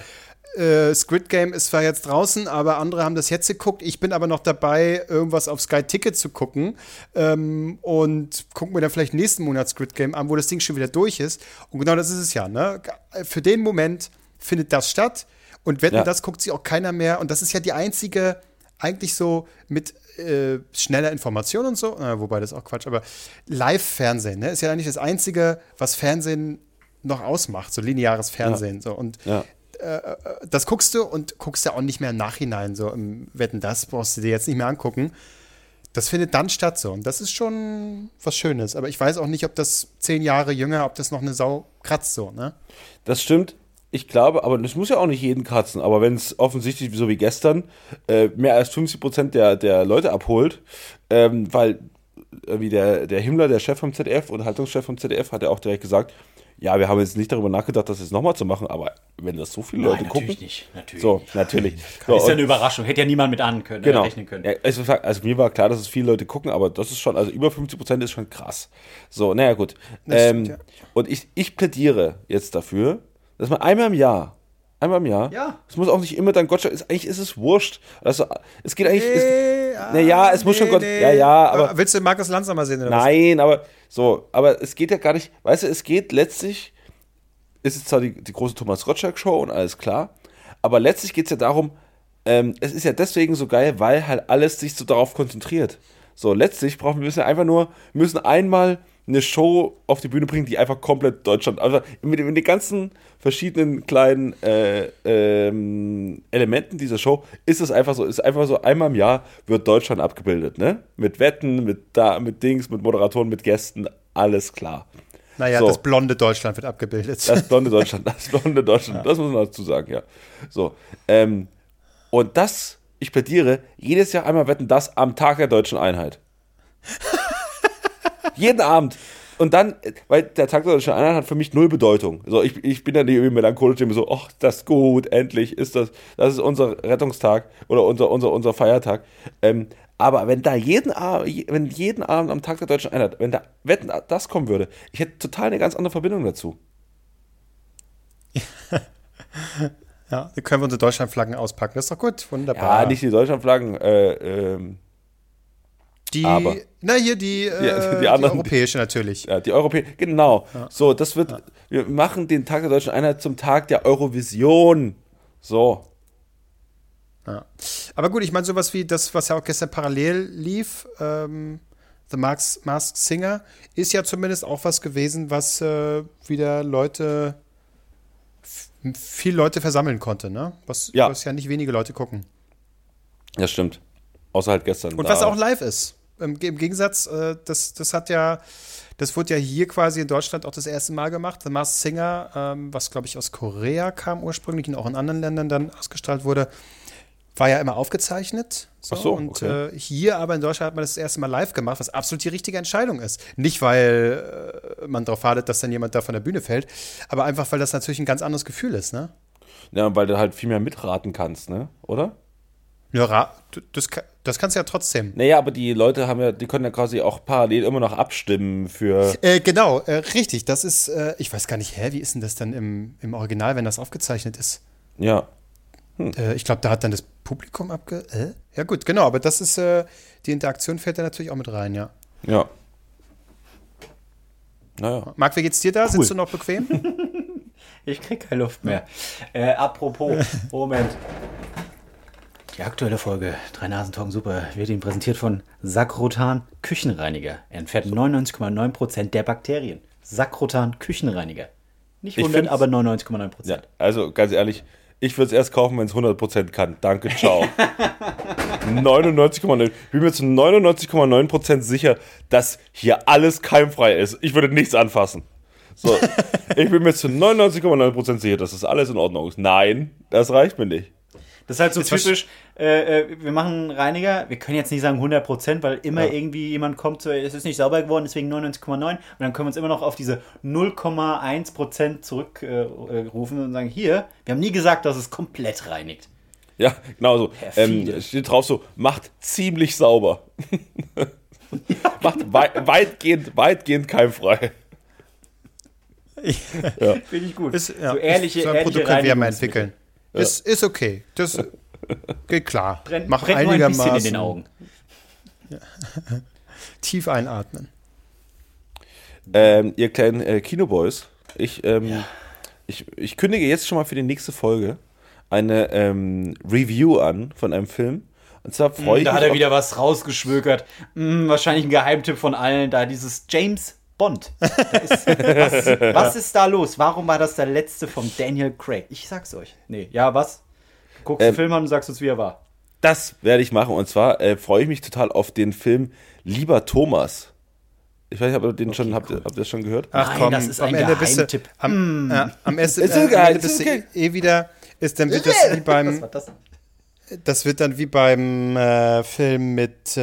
äh, Squid Game ist zwar jetzt draußen, aber andere haben das jetzt geguckt. Ich bin aber noch dabei, irgendwas auf Sky Ticket zu gucken ähm, und gucken mir dann vielleicht nächsten Monat Squid Game an, wo das Ding schon wieder durch ist. Und genau das ist es ja. Ne? Für den Moment findet das statt und wenn Ja. das guckt sich auch keiner mehr. Und das ist ja die einzige, eigentlich so mit äh, schneller Information und so, äh, wobei das auch Quatsch, aber Live-Fernsehen ne? ist ja eigentlich das Einzige, was Fernsehen noch ausmacht, so lineares Fernsehen. So. Und Ja. Das guckst du und guckst ja auch nicht mehr im Nachhinein so im Wetten das brauchst du dir jetzt nicht mehr angucken. Das findet dann statt so und das ist schon was Schönes. Aber ich weiß auch nicht, ob das zehn Jahre jünger, ob das noch eine Sau kratzt so, ne? Das stimmt. Ich glaube, aber das muss ja auch nicht jeden kratzen. Aber wenn es offensichtlich, so wie gestern, äh, mehr als 50 Prozent der, der Leute abholt, ähm, weil äh, wie der, der Himmler, der Chef vom ZDF und Haltungschef vom ZDF, hat ja auch direkt gesagt, ja, wir haben jetzt nicht darüber nachgedacht, das jetzt nochmal zu machen, aber wenn das so viele Leute Nein, gucken. natürlich nicht. Natürlich. So, natürlich. So, ist ja eine Überraschung. Hätte ja niemand mit ahnen können, äh, genau. rechnen können. Ja, also, also mir war klar, dass es viele Leute gucken, aber das ist schon, also über 50 Prozent ist schon krass. So, naja, gut. Ähm, stimmt, ja. Und ich, ich plädiere jetzt dafür, dass man einmal im Jahr, einmal im Jahr, Ja. es muss auch nicht immer dann Gottschalk, ist, eigentlich ist es wurscht. Also, es geht eigentlich, es, Nee, naja, es muss schon Gott, ja, ja, aber, Willst du Markus Lanz noch mal sehen? Oder was? nein, aber so, aber es geht ja gar nicht, weißt du, es geht letztlich, ist es zwar die, die große Thomas Gottschalk-Show und alles klar, aber letztlich geht es ja darum, ähm, es ist ja deswegen so geil, weil halt alles sich so darauf konzentriert. So, letztlich brauchen wir einfach nur, müssen einmal eine Show auf die Bühne bringen, die einfach komplett Deutschland, also mit, den- mit den ganzen verschiedenen kleinen äh, ähm, Elementen dieser Show ist es einfach so, ist einfach so, einmal im Jahr wird Deutschland abgebildet, ne? Mit Wetten, mit da, mit Dings, mit Moderatoren, mit Gästen, alles klar. Naja, So. das blonde Deutschland wird abgebildet. Das blonde Deutschland, das blonde Deutschland, das muss man dazu sagen, ja. So, ähm, und das, ich plädiere, jedes Jahr einmal wetten, das am Tag der deutschen Einheit. Jeden Abend. Und dann, weil der Tag der deutschen Einheit hat für mich null Bedeutung. So, ich, ich bin dann irgendwie melancholisch immer so, ach, das ist gut, endlich ist das, das ist unser Rettungstag oder unser, unser, unser Feiertag. Ähm, aber wenn da jeden Abend, wenn jeden Abend am Tag der deutschen Einheit, wenn da Wetten das kommen würde, ich hätte total eine ganz andere Verbindung dazu. Ja, dann können wir unsere Deutschlandflaggen auspacken. Das ist doch gut, wunderbar. Ja, nicht die Deutschlandflaggen, äh, ähm, die, aber- na hier die, äh, die die, anderen- europäische natürlich. ja, die Europäer, genau. So, das wird, wir machen den Tag der deutschen Einheit zum Tag der Eurovision. So. Ja. Aber gut, ich meine, sowas wie das, was ja auch gestern parallel lief, ähm, The Max, Masked Singer, ist ja zumindest auch was gewesen, was äh, wieder Leute, viele Leute versammeln konnte, ne? Was Ja. was ja nicht wenige Leute gucken. Das stimmt. Außer halt gestern. Und was auch live ist. Im, Gegensatz, äh, das, das hat ja, das wurde ja hier quasi in Deutschland auch das erste Mal gemacht. The Masked Singer, ähm, was glaube ich aus Korea kam ursprünglich und auch in anderen Ländern dann ausgestrahlt wurde, war ja immer aufgezeichnet. So, Ach so, und okay. äh, hier aber in Deutschland hat man das, das erste Mal live gemacht, was absolut die richtige Entscheidung ist. Nicht, weil äh, man darauf wartet, dass dann jemand da von der Bühne fällt, aber einfach, weil das natürlich ein ganz anderes Gefühl ist, ne? Ja, weil du halt viel mehr mitraten kannst, ne? Oder? Ja, das, das kannst du ja trotzdem. Naja, aber die Leute haben ja, die können ja quasi auch parallel immer noch abstimmen für. Äh, genau, äh, richtig. Das ist, äh, ich weiß gar nicht, hä, wie ist denn das dann im, im Original, wenn das aufgezeichnet ist? Ja. Äh, ich glaube, da hat dann das Publikum abge. Äh? Ja, gut, genau, aber das ist, äh, die Interaktion fällt da natürlich auch mit rein, ja. Ja. Naja. Marc, wie geht's dir da? Sitzt du noch bequem? Ich krieg keine Luft mehr. Äh, apropos, Moment. Die aktuelle Folge Drei Nasen Talken Super wird Ihnen präsentiert von Sakrotan Küchenreiniger. Er entfernt 99,9% der Bakterien. Sakrotan Küchenreiniger. Nicht Ich 100, find's- aber 99,9%. ja. Also ganz ehrlich, ich würde es erst kaufen, wenn es 100% kann. Danke, ciao. 99,9. Ich bin mir zu 99,9% sicher, dass hier alles keimfrei ist. Ich würde nichts anfassen. So, ich bin mir zu 99,9% sicher, dass das alles in Ordnung ist. Nein, das reicht mir nicht. Das ist halt so Ist typisch, äh, äh, wir machen einen Reiniger, wir können jetzt nicht sagen 100%, weil immer Ja. irgendwie jemand kommt, so, es ist nicht sauber geworden, deswegen 99,9 und dann können wir uns immer noch auf diese 0,1% zurückrufen äh, rufen und sagen, hier, wir haben nie gesagt, dass es komplett reinigt. Ja, genau so. Ähm, steht drauf so, macht ziemlich sauber. macht wei weitgehend, weitgehend keimfrei. Finde ich gut. Ist, ja, so ehrliche, so ein ehrliche Produkt können wir ja mal Reinigungsmittel. Entwickeln. Ist, ist okay. Das geht klar. Brennt, Mach brennt nur ein bisschen in einigermaßen den Augen. tief einatmen. Ähm, ihr kleinen äh, Kinoboys, ich, ähm, ich, ich kündige jetzt schon mal für die nächste Folge eine ähm, Review an von einem Film. Und zwar freue ich Da mich. hat er wieder was rausgeschmökert. Hm, wahrscheinlich ein Geheimtipp von allen. Da dieses James Bond. Da ist, was, was ist da los? Warum war das der letzte von Daniel Craig? Ich sag's euch. Nee, ja, was? Guckst Ähm, den Film an und sagst uns, wie er war. Das werde ich machen. Und zwar äh, freue ich mich total auf den Film Lieber Thomas. Ich weiß nicht, ob ihr den schon, habt, ihr, habt ihr das schon gehört? Ach Nein, komm, das ist am ein Ende bist du, am, ja, am, ersten, Ist äh, am Ende ist bist du okay. eh, eh wieder, ist dann wird das wie Was beim, war das? Das wird dann wie beim äh, Film mit, äh,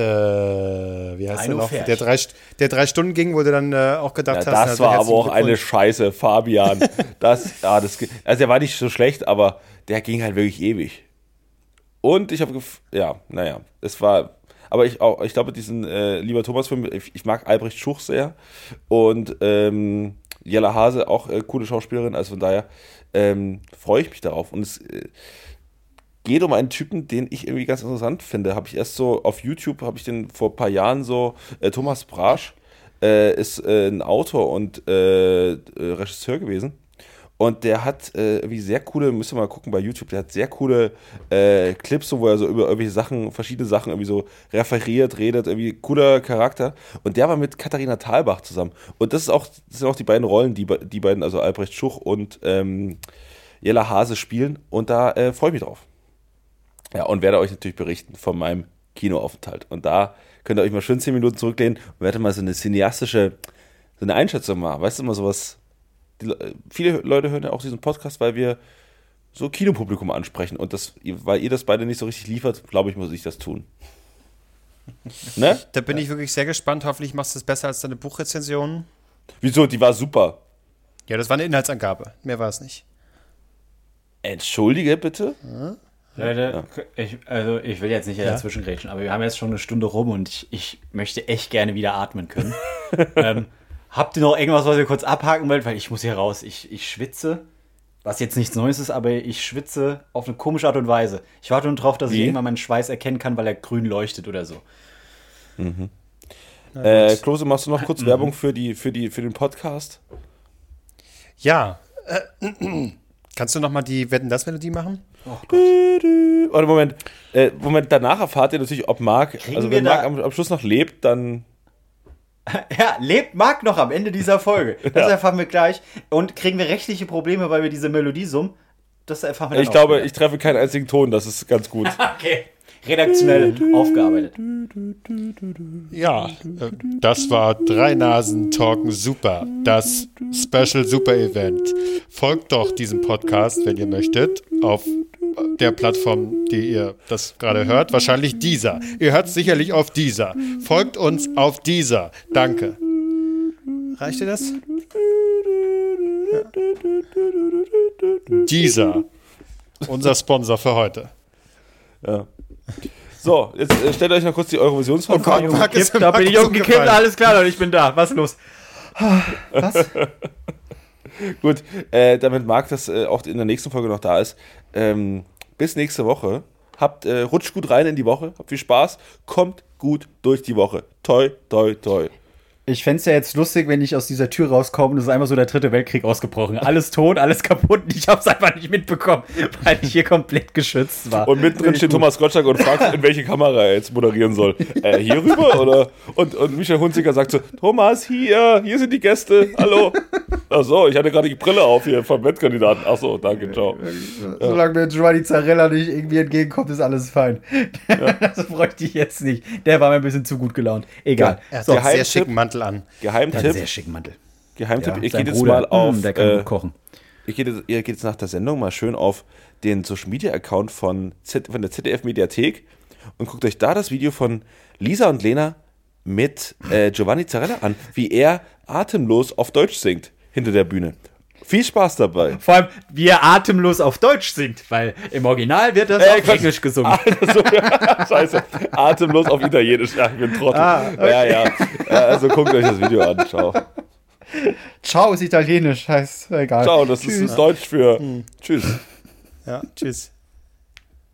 wie heißt der noch, der drei, der drei Stunden ging, wo du dann äh, auch gedacht Ja, hast, das war aber auch eine. Scheiße, Fabian. Das, ja, das, also der war nicht so schlecht, aber der ging halt wirklich ewig. Und ich habe, ja, naja, es war, aber ich auch, ich glaube, diesen äh, lieber Thomas-Film, ich, ich mag Albrecht Schuch sehr und ähm, Jella Hase auch äh, coole Schauspielerin, also von daher ähm, freue ich mich darauf. Und es äh, geht um einen Typen, den ich irgendwie ganz interessant finde. Habe ich erst so auf YouTube, habe ich den vor ein paar Jahren so, äh, Thomas Brasch äh, ist äh, ein Autor und äh, äh, Regisseur gewesen. Und der hat äh, irgendwie sehr coole, müsst ihr mal gucken bei YouTube, der hat sehr coole äh, Clips, wo er so über irgendwelche Sachen, verschiedene Sachen irgendwie so referiert, redet, irgendwie cooler Charakter. Und der war mit Katharina Thalbach zusammen. Und das ist auch, das sind auch die beiden Rollen, die die beiden, also Albrecht Schuch und ähm, Jella Hase spielen. Und da äh, freue ich mich drauf. Ja, und werde euch natürlich berichten von meinem Kinoaufenthalt. Und da könnt ihr euch mal schön zehn Minuten zurücklehnen und werdet mal so eine cineastische, so eine Einschätzung machen. Weißt du, mal sowas. Die, Le- viele Leute hören ja auch diesen Podcast, weil wir so Kinopublikum ansprechen. Und das, weil ihr das beide nicht so richtig liefert, glaube ich, muss ich das tun. Ne? Da bin ich wirklich sehr gespannt. Hoffentlich machst du es besser als deine Buchrezension. Wieso? Die war super. Ja, das war eine Inhaltsangabe. Mehr war es nicht. Entschuldige bitte? Leute, ich, also ich will jetzt nicht dazwischen grätschen, aber wir haben jetzt schon eine Stunde rum und ich, ich möchte echt gerne wieder atmen können. ähm, habt ihr noch irgendwas, was ihr kurz abhaken wollt? Weil ich muss hier raus. Ich, ich schwitze, was jetzt nichts Neues ist, aber ich schwitze auf eine komische Art und Weise. Ich warte nur drauf, dass ich Wie? irgendwann meinen Schweiß erkennen kann, weil er grün leuchtet oder so. Äh, Klose, machst du noch kurz Werbung für, die, für, die, für den Podcast? Ja. Äh, kannst du noch mal die Wetten das Melodie machen? Warte, Moment. Äh, Moment, danach erfahrt ihr natürlich, ob Marc, Kriegen also wenn Marc am, am Schluss noch lebt, dann Ja, lebt Marc noch am Ende dieser Folge. Das erfahren wir gleich. Und kriegen wir rechtliche Probleme, weil wir diese Melodie summen? Das erfahren wir Ich glaube, wieder. ich treffe keinen einzigen Ton, das ist ganz gut. Okay. Redaktionell aufgearbeitet. Ja, äh, das war Drei Nasen Talken Super, das Special Super Event. Folgt doch diesem Podcast, wenn ihr möchtet, auf der Plattform, die ihr das gerade hört. Wahrscheinlich dieser. Ihr hört es sicherlich auf dieser. Folgt uns auf dieser. Danke. Reicht dir das? Dieser. Unser Sponsor für heute. Ja. So, jetzt äh, stellt euch noch kurz die Eurovisionsverfahren. Oh Gott, Marc ist- da bin ich umgekippt, alles klar, Leute, ich bin da. Was ist los? Gut, äh, damit Marc das äh, auch in der nächsten Folge noch da ist. Ähm, bis nächste Woche. Habt, äh, rutscht gut rein in die Woche, habt viel Spaß, kommt gut durch die Woche. Toi, toi, toi. Ich fände es ja jetzt lustig, wenn ich aus dieser Tür rauskomme und es ist einfach so der dritte Weltkrieg ausgebrochen. Alles tot, alles kaputt und ich habe es einfach nicht mitbekommen, weil ich hier komplett geschützt war. Und mittendrin steht Thomas Gottschalk und fragt, in welche Kamera er jetzt moderieren soll. Äh, hier rüber oder? Und, und Michael Hunziker sagt so, Thomas, hier, hier sind die Gäste, hallo. Ach so, ich hatte gerade die Brille auf hier vom Wettkandidaten. Ach so, danke, ciao. Solange mir Giovanni Zarella nicht irgendwie entgegenkommt, ist alles fein. das bräuchte ich jetzt nicht. Der war mir ein bisschen zu gut gelaunt. Egal. Er hat so, einen sehr schicken Mantel an. der hat einen Geheimtipp, sehr schicken Mantel. Geheimtipp, ihr sein geht jetzt Bruder, mal auf, mm, der kann äh, kochen. ihr geht, jetzt, ihr geht jetzt nach der Sendung mal schön auf den Social Media Account von, Z, von der ZDF Mediathek und guckt euch da das Video von Lisa und Lena mit äh, Giovanni Zarella an, wie er atemlos auf Deutsch singt hinter der Bühne. Viel Spaß dabei. Vor allem, wie er atemlos auf Deutsch singt, weil im Original wird das Äh, auf. Englisch gesungen. so, Scheiße. Atemlos auf Italienisch. Ja, ich bin Trottel. Ah, Ja, ja. Äh, Also guckt euch das Video an. Ciao. Ciao ist italienisch, heißt egal. Ciao, das ist Deutsch für Tschüss. Ja, tschüss.